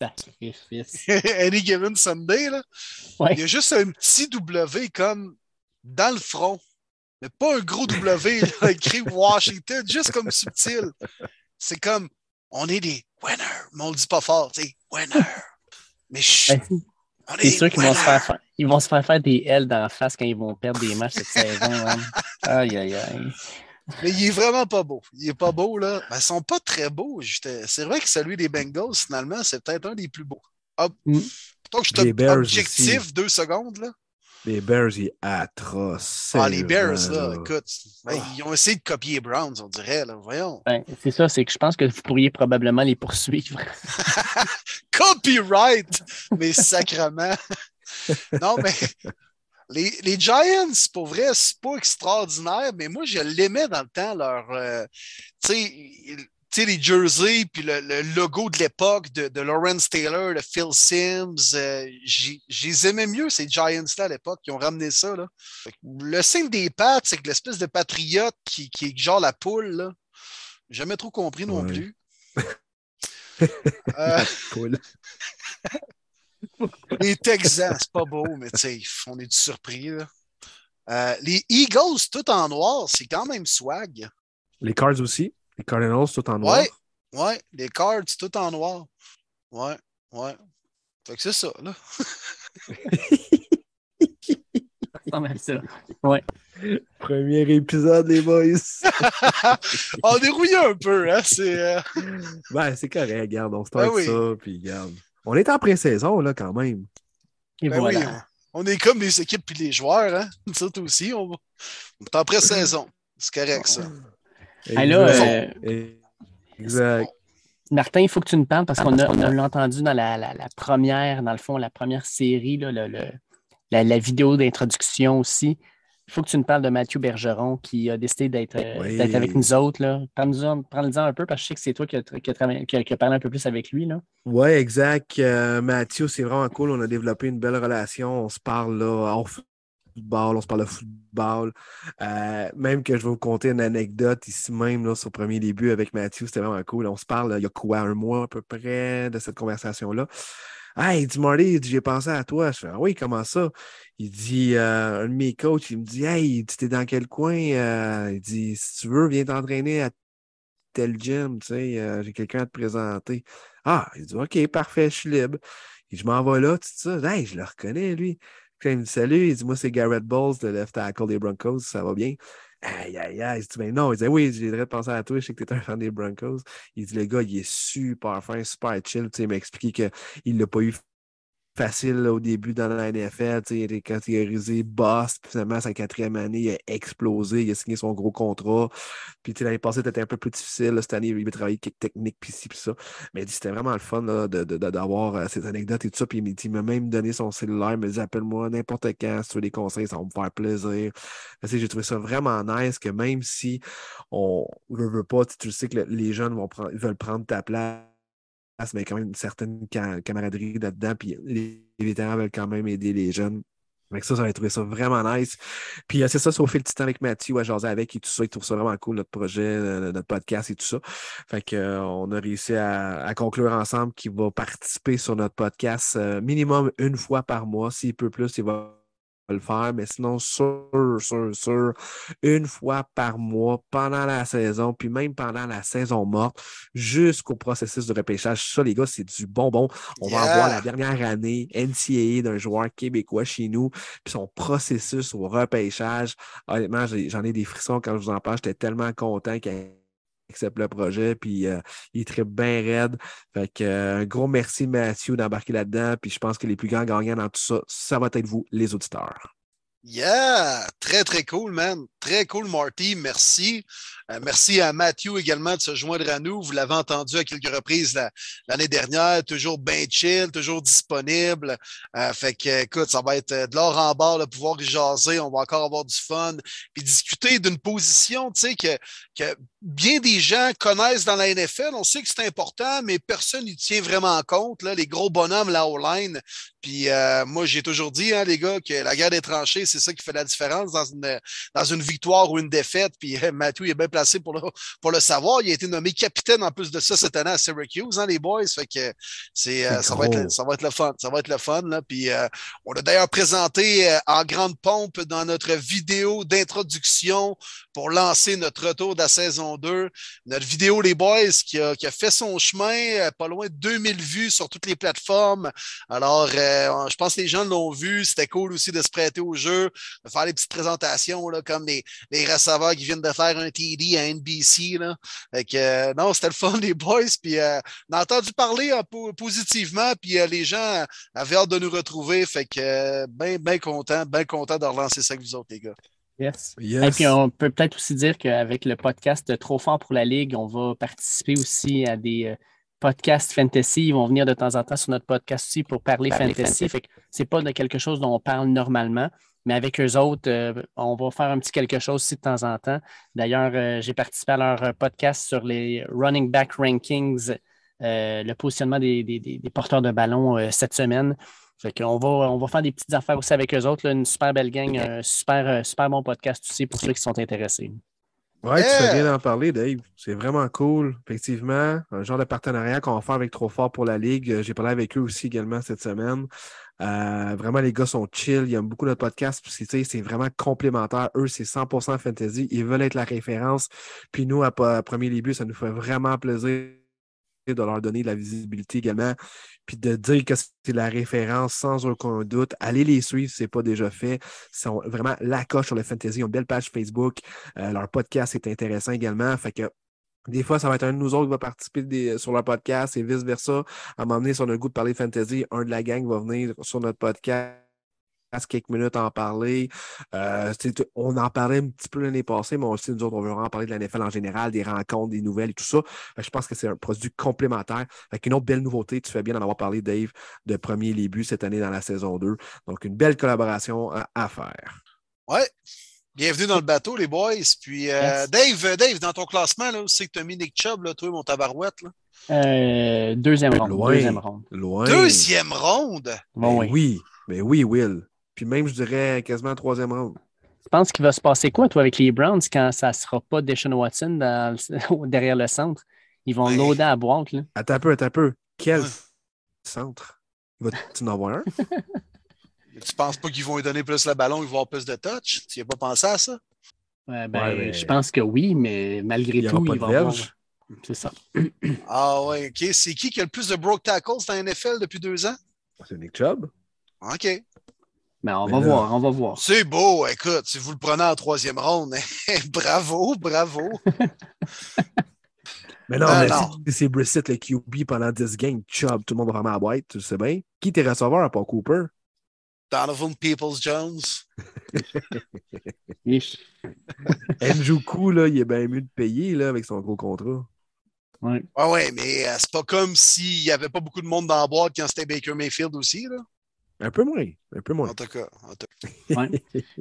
Sacrifice. Any Given Sunday, là. Il y a juste un petit W comme dans le front mais pas un gros W écrit Washington, juste comme subtil. C'est comme, on est des winners, mais on le dit pas fort, tu sais, winners. Mais chut, ben, on est, sûr qu'ils vont, se faire, ils vont se faire faire des L dans la face quand ils vont perdre des matchs cette saison. Hein. Aïe, aïe, aïe. Mais il est vraiment pas beau. Il est pas beau, là. Ben, ils sont pas très beaux. C'est vrai que celui des Bengals, finalement, c'est peut-être un des plus beaux. Hop. Mm. que je suis objectif deux secondes, là. Les Bears, ils atroces. Ah, les Bears, là, écoute, ben, ils ont essayé de copier Browns, on dirait, là, voyons. Ben, c'est ça, c'est que je pense que vous pourriez probablement les poursuivre. Copyright! Mais sacrement. non, mais les, les, Giants, pour vrai, c'est pas extraordinaire, mais moi, je l'aimais dans le temps, leur. Euh, tu sais, sais, les jerseys, puis le, logo de l'époque de, Lawrence Taylor, de Phil Sims, euh, j'ai aimé mieux, ces Giants-là, à l'époque, qui ont ramené ça. Là. Le signe des pattes, c'est que l'espèce de patriote qui, qui, est genre la poule, là, jamais trop compris non plus. euh, poule. les Texans, c'est pas beau, mais tu sais, on est surpris. Là. Euh, les Eagles, tout en noir, c'est quand même swag. Les Cards aussi. Les Cardinals, tout en noir. Ouais, ouais. Les Cards, tout en noir. Ouais, ouais. Fait que c'est ça, là. ça. Ouais. Premier épisode, les boys. on est rouillé un peu, hein? C'est. Euh... Ben, c'est correct, regarde, on start Ben oui. ça, puis regarde. On est en pré-saison, là, quand même. Et Ben voilà. oui, on est comme les équipes puis les joueurs, hein? Nous autres aussi, on, on est en pré-saison. C'est correct, ça. Là, euh, Exact. Martin, il faut que tu nous parles parce qu'on a, on a entendu dans la, la- la première, dans le fond, la première série, là, le- le- la, la vidéo d'introduction aussi. Il faut que tu nous parles de Mathieu Bergeron qui a décidé d'être euh, Oui. d'être avec nous autres. Parle-nous-en parle-nous-en un peu parce que je sais que c'est toi qui as qui a qui a- qui a parlé un peu plus avec lui. Ouais, exact. Euh, Mathieu, c'est vraiment cool. On a développé une belle relation. On se parle là, hors on se parle de football. Euh, même que je vais vous conter une anecdote ici même, là, sur le premier début avec Mathieu, c'était vraiment cool. On se parle il y a quoi, un mois à peu près de cette conversation-là? Hey, il dit Marty, j'ai pensé à toi. Je fais Ah oui, comment ça? Il dit euh, un de mes coachs, il me dit Hey, dit, t'es dans quel coin? Euh, il dit Si tu veux, viens t'entraîner à tel gym, tu sais, euh, j'ai quelqu'un à te présenter. Ah, il dit OK, parfait, je suis libre. Et je m'en vais là, tout ça. Hey, je le reconnais, lui. Il me dit Salut, il dit Moi, c'est Garrett Bowles, le left tackle des Broncos, ça va bien? Aïe, aïe, aïe. Il dit Ben non, il dit Oui, j'ai le droit de penser à toi, je sais que tu es un fan des Broncos. Il dit Le gars, il est super fin, super chill. Tu sais, il m'a expliqué qu'il l'a pas eu facile au début dans la NFL. Il était catégorisé boss, puis finalement, sa quatrième année, il a explosé, il a signé son gros contrat. Puis l'année passée, c'était un peu plus difficile. cette année, il a travaillé quelques techniques, puis ci, puis ça. Mais c'était vraiment le fun là, de, d'avoir euh, ces anecdotes et tout ça. Puis il m'a même donné son cellulaire, il m'a dit appelle-moi n'importe quand si tu veux des conseils, ça va me faire plaisir. J'ai trouvé ça vraiment nice que même si on ne veut pas, tu sais que le- les jeunes vont prendre, veulent prendre ta place mais quand même une certaine ca- camaraderie là-dedans. Puis les, veulent quand même aider les jeunes. Avec ça, j'avais trouvé ça vraiment nice. Puis euh, c'est ça, au fil du temps avec Mathieu, à jaser avec et tout ça, il trouve ça vraiment cool, notre projet, euh, notre podcast et tout ça. Fait que, euh, a réussi à, à conclure ensemble qu'il va participer sur notre podcast minimum une fois par mois. S'il peut plus, il va le faire, mais sinon, sûr, sûr, sûr, une fois par mois pendant la saison, puis même pendant la saison morte, jusqu'au processus de repêchage. Ça, les gars, c'est du bonbon. On va Yeah. avoir la dernière année NCAA d'un joueur québécois chez nous, puis son processus au repêchage. Honnêtement, j'en ai des frissons quand je vous en parle. J'étais tellement content qu'il accepte le projet, puis euh, il est très bien raide. Fait que, euh, un gros merci Mathieu d'embarquer là-dedans, puis je pense que les plus grands gagnants dans tout ça, ça va être vous, les auditeurs. Yeah! Très, très cool, man. Très cool, Marty. Merci. Euh, merci à Matthew également de se joindre à nous. Vous l'avez entendu à quelques reprises la- l'année dernière. Toujours bien chill, toujours disponible. Euh, fait que, écoute, ça va être de l'or en barre, de pouvoir jaser. On va encore avoir du fun. Puis discuter d'une position, tu sais, que bien des gens connaissent dans la NFL. On sait que c'est important, mais personne n'y tient vraiment compte. Là, les gros bonhommes, la O-line. Puis euh, moi, j'ai toujours dit, hein, les gars, que la guerre des tranchées, c'est ça qui fait la différence dans une, dans une victoire ou une défaite. Puis euh, Matthew il est bien placé pour le, pour le savoir. Il a été nommé capitaine en plus de ça cette année à Syracuse, hein, les boys. Fait que c'est, euh, ça, va être, ça va être le fun. Ça va être le fun. Là. Puis euh, on a d'ailleurs présenté euh, en grande pompe dans notre vidéo d'introduction pour lancer notre retour de la saison 2. Notre vidéo, les boys, qui a, fait son chemin, euh, pas loin de 2000 vues sur toutes les plateformes. Alors, euh, je pense que les gens l'ont vu. C'était cool aussi de se prêter au jeu, de faire des petites présentations là, comme les, les receveurs qui viennent de faire un TD à NBC. Là. Fait que, euh, non, c'était le fun, les boys. Puis, on a entendu parler peu positivement. Puis, les gens avaient hâte de nous retrouver. Fait que, bien, bien content, bien content de relancer ça avec vous autres, les gars. Yes. Yes. Et puis, on peut peut-être aussi dire qu'avec le podcast Trop fort pour la Ligue, on va participer aussi à des euh, podcasts fantasy. Ils vont venir de temps en temps sur notre podcast aussi pour parler fantasy. Fait que c'est pas de quelque chose dont on parle normalement, mais avec eux autres, euh, on va faire un petit quelque chose aussi de temps en temps. D'ailleurs, euh, j'ai participé à leur podcast sur les running back rankings, euh, le positionnement des, des- des- des porteurs de ballon euh, cette semaine. Fait qu'on va, on va faire des petites affaires aussi avec eux autres. là, une super belle gang, un super, euh, super bon podcast aussi pour ceux qui sont intéressés. Ouais, tu fais bien d'en parler, Dave. C'est vraiment cool. Effectivement, un genre de partenariat qu'on va faire avec Trop Fort pour la Ligue. Euh, J'ai parlé avec eux aussi également cette semaine. Euh, vraiment, les gars sont chill. Ils aiment beaucoup notre podcast parce que tu sais, c'est vraiment complémentaire. Eux, c'est 100% fantasy. Ils veulent être la référence. Puis nous, à, à premier début, ça nous fait vraiment plaisir de leur donner de la visibilité également, puis de dire que c'est la référence sans aucun doute. Allez les suivre si ce n'est pas déjà fait. Ils sont vraiment la coche sur le fantasy. Ils ont une belle page Facebook. Euh, leur podcast est intéressant également. Fait que des fois, ça va être un de nous autres qui va participer des- sur leur podcast et vice-versa. À un moment donné, si on a le goût de parler fantasy, un de la gang va venir sur notre podcast quelques minutes à en parler. Euh, on en parlait un petit peu l'année passée, mais aussi, nous autres, on veut vraiment parler de la NFL en général, des rencontres, des nouvelles et tout ça. Fait je pense que c'est un produit complémentaire. Fait qu'une autre belle nouveauté, tu fais bien d'en avoir parlé, Dave, de premier buts cette année dans la saison 2. Donc, une belle collaboration à, à faire. Ouais. Bienvenue dans le bateau, les boys. Puis, euh. Dave, euh, Dave, dans ton classement, là, c'est que tu as mis Nick Chubb, là, toi, mon tabarouette. Là? Euh, deuxième ronde. Loin. Deuxième ronde. Loin. Deuxième ronde? Bon, Ben oui. oui, mais oui, Will. Puis même, je dirais quasiment troisième round. Tu penses qu'il va se passer quoi, toi, avec les Browns, quand ça ne sera pas Deshaun Watson dans le- derrière le centre? Ils vont Ouais. loader à boîte. Là. Attends un peu, attends un peu. Quel Ouais. centre? Va-tu en avoir un? Tu penses pas qu'ils vont lui donner plus le ballon, ils vont avoir plus de touch? Tu n'y as pas pensé à ça? Ouais, ben, Ouais, mais- Je pense que oui, mais malgré Il tout, il de va avoir... C'est ça. Ah ouais, OK. C'est qui qui a le plus de broke tackles dans la NFL depuis deux ans? C'est Nick Chubb. OK. Mais on Mais va là- voir, on va voir. C'est beau. Écoute, si vous le prenez en troisième ronde, bravo, bravo. Mais non, Ah, mais non. si c'est Brissett, le QB pendant 10 games, Chubb, tout le monde va vraiment à la boîte, tu sais bien. Qui t'es receveur à part Cooper? Donovan Peoples-Jones. Ich. Njoku, là, il est bien mieux de payer là, avec son gros contrat. Ouais. Ah ouais, mais euh, c'est pas comme s'il n'y avait pas beaucoup de monde dans la boîte quand c'était Baker Mayfield aussi, là. Un peu moins. Un peu moins. En tout cas. en tout cas. Ouais.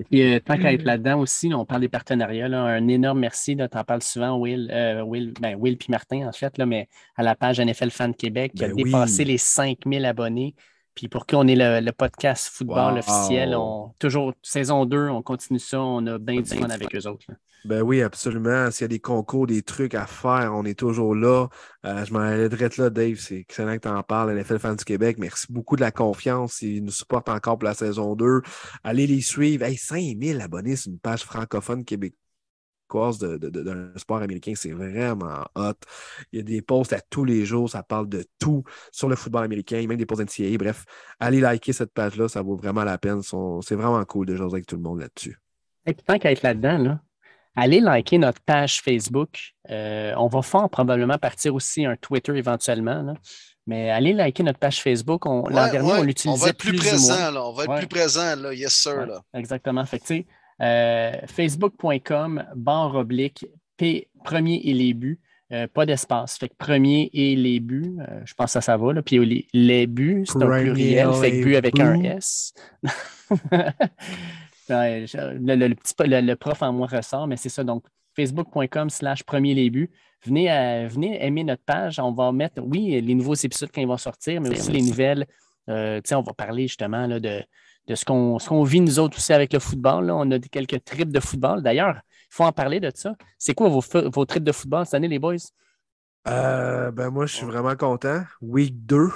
Puis, euh, tant qu'à être là-dedans aussi, on parle des partenariats. là, un énorme merci. Tu en parles souvent, Will, euh, Will, ben, Will puis Martin, en fait, là, mais à la page NFL Fan Québec, qui a Ben dépassé oui. les 5000 abonnés. Puis pour qu'on ait le, le podcast football Wow. officiel, on, toujours saison 2, on continue ça. On a bien du fun avec eux autres. là. Ben oui, absolument. S'il y a des concours, des trucs à faire, on est toujours là. Euh, je m'en direct là, Dave. C'est excellent que tu en parles. NFL Fans du Québec, merci beaucoup de la confiance. Ils nous supportent encore pour la saison 2. Allez les suivre. Hey, 5000 abonnés sur une page francophone québécoise de, de- de- d'un sport américain. C'est vraiment hot. Il y a des posts à tous les jours. Ça parle de tout sur le football américain, même des posts NCAA. Bref, allez liker cette page-là. Ça vaut vraiment la peine. C'est vraiment cool de jouer avec tout le monde là-dessus. Et puis tant qu'à être là-dedans, là, allez liker notre page Facebook. Euh, on va fort probablement partir aussi un Twitter éventuellement. là. Mais allez liker notre page Facebook. On- L'an Ouais, dernier, ouais, on va l'utilisait être plus, plus, ou moins. présent, là. On va être Ouais. plus présent, là. Yes, sir, Ouais, là. exactement. Fait que, tu sais, facebook.com, barre oblique, P, premier et les buts. Euh, pas d'espace. Fait que premier et les buts, euh, je pense que ça, ça va. Là. Puis les, les buts, c'est un pluriel. Fait que les but avec un. S. Ouais, je- le, le- le petit, le, le prof en moi ressort, mais c'est ça. Donc, facebook.com slash premier les buts. Venez, euh, venez aimer notre page. On va mettre, oui, les nouveaux épisodes quand ils vont sortir, mais aussi les nouvelles. Euh, tu sais, on va parler justement là, de, de ce qu'on vit nous autres aussi avec le football. là. On a quelques trips de football. D'ailleurs, il faut en parler de ça. C'est quoi vos, vos trips de football cette année, les boys? Euh, ben moi, je suis vraiment content. Week 2,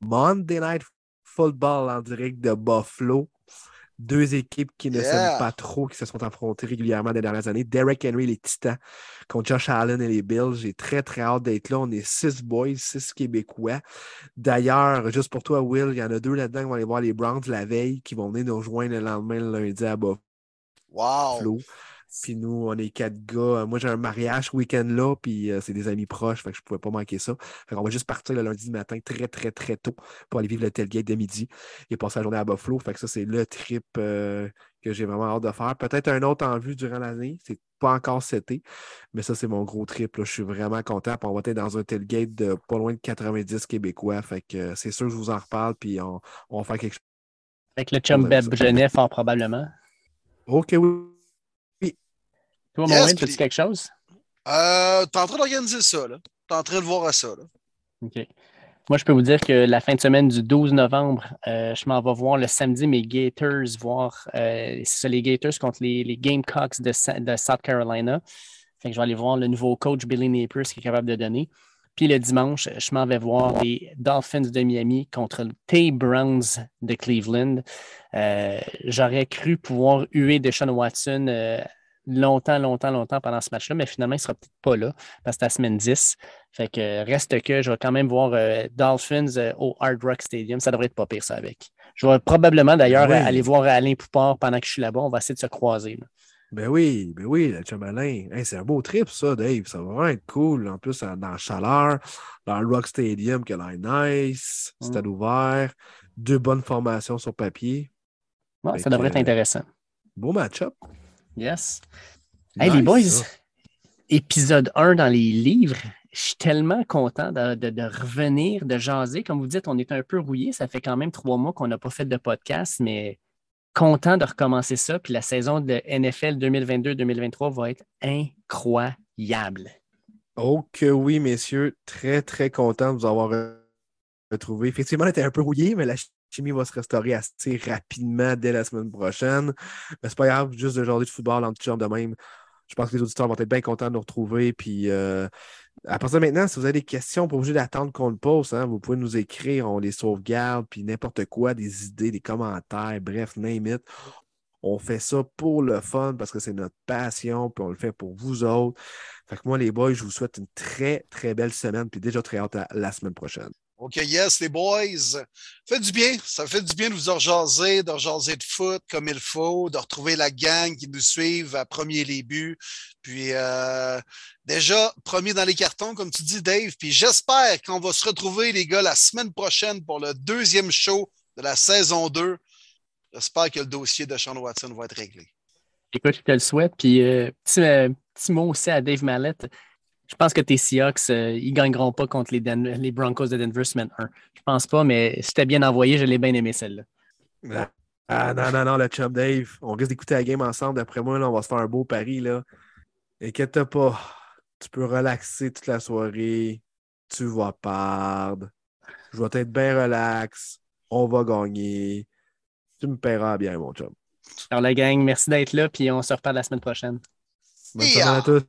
Monday Night Football en direct de Buffalo. Deux équipes qui ne Yeah. s'aiment pas trop, qui se sont affrontées régulièrement des dernières années. Derek Henry, les Titans, contre Josh Allen et les Bills. J'ai très, très hâte d'être là. On est six boys, six Québécois. D'ailleurs, juste pour toi, Will, il y en a deux là-dedans qui vont aller voir les Browns la veille, qui vont venir nous rejoindre le lendemain, le lundi à Buffalo. Wow. Puis nous, on est quatre gars. Euh, Moi, j'ai un mariage ce week-end là, puis euh, c'est des amis proches, fait que je pouvais pas manquer ça. Fait qu'on va juste partir le lundi matin très, très, très tôt pour aller vivre le tailgate de midi et passer la journée à Buffalo. Fait que ça, c'est le trip euh, que j'ai vraiment hâte de faire. Peut-être un autre en vue durant l'année. C'est pas encore cet été, mais ça, c'est mon gros trip. là. Je suis vraiment content. Puis on va être dans un tailgate de pas loin de 90 Québécois. Fait que euh, c'est sûr que je vous en reparle, puis on, on va faire quelque chose. Avec le chum On Beb. Genet, fort probablement. OK, oui. Toi, Yes, puis- as-tu quelque chose? Euh, T'es en train d'organiser ça, là. T'es en train de voir à ça, là. OK. Moi, je peux vous dire que la fin de semaine du 12 novembre, euh, je m'en vais voir le samedi mes Gators voir euh, c'est ça, les Gators contre les, les Gamecocks de, de, South Carolina. Fait que je vais aller voir le nouveau coach Billy Napier, ce qu'il est capable de donner. Puis le dimanche, je m'en vais voir les Dolphins de Miami contre les Tay Browns de Cleveland. Euh, j'aurais cru pouvoir huer Deshaun Watson euh, longtemps, longtemps, longtemps pendant ce match-là, mais finalement, il ne sera peut-être pas là parce que c'est la semaine 10. Fait que reste que je vais quand même voir euh, Dolphins au Hard Rock Stadium. Ça devrait être pas pire, ça, avec. Je vais probablement d'ailleurs aller voir Alain Poupard pendant que je suis là-bas. On va essayer de se croiser. Ben oui, ben oui, le Chamalin. c'est un beau trip, ça, Dave. Ça va vraiment être cool. En plus, dans la chaleur, dans le Rock Stadium, qui a l'air nice, mm. stade ouvert, deux bonnes formations sur papier. ça devrait être intéressant. Beau match-up. Yes. hey, les boys, épisode 1 dans les livres. Je suis tellement content de, de, revenir, de jaser. Comme vous dites, on est un peu rouillé. Ça fait quand même trois mois qu'on n'a pas fait de podcast, mais content de recommencer ça. Puis la saison de NFL 2022-2023 va être incroyable. Oh que oui, messieurs. Très, très content de vous avoir retrouvé. Effectivement, on était un peu rouillé, mais la chimie va se restaurer assez rapidement dès la semaine prochaine. Mais c'est pas grave, juste journée de football en t de même. Je pense que les auditeurs vont être bien contents de nous retrouver. Puis euh, à partir de maintenant, si vous avez des questions, pas obligé d'attendre qu'on le pose. Hein, vous pouvez nous écrire, on les sauvegarde, puis n'importe quoi, des idées, des commentaires, bref, name it. On fait ça pour le fun parce que c'est notre passion, puis on le fait pour vous autres. Fait que moi, les boys, je vous souhaite une très, très belle semaine, puis déjà très hâte à la semaine prochaine. OK, yes, les boys. Fait du bien. Ça fait du bien de vous rejaser, de rejaser de foot comme il faut, de retrouver la gang qui nous suivent à premier début. Puis euh, déjà, premier dans les cartons, comme tu dis, Dave. Puis j'espère qu'on va se retrouver, les gars, la semaine prochaine pour le deuxième show de la saison 2. J'espère que le dossier de Sean Watson va être réglé. Écoute, je te le souhaite. Puis euh, petit, euh, petit mot aussi à Dave Mallette je pense que tes Seahawks, euh, ils ne gagneront pas contre les, les, Broncos de Denver semaine 1. Je pense pas, mais c'était bien envoyé, je l'ai bien aimé celle-là. Ah, ah, non, non, non, le chum Dave. On risque d'écouter la game ensemble. D'après moi, là, on va se faire un beau pari. Là. Inquiète pas. Tu peux relaxer toute la soirée. Tu vas perdre. Je vais être bien relax. On va gagner. Tu me paieras bien, mon chum. Alors, la gang, merci d'être là. Puis on se reparle la semaine prochaine. Bonne soirée à tous.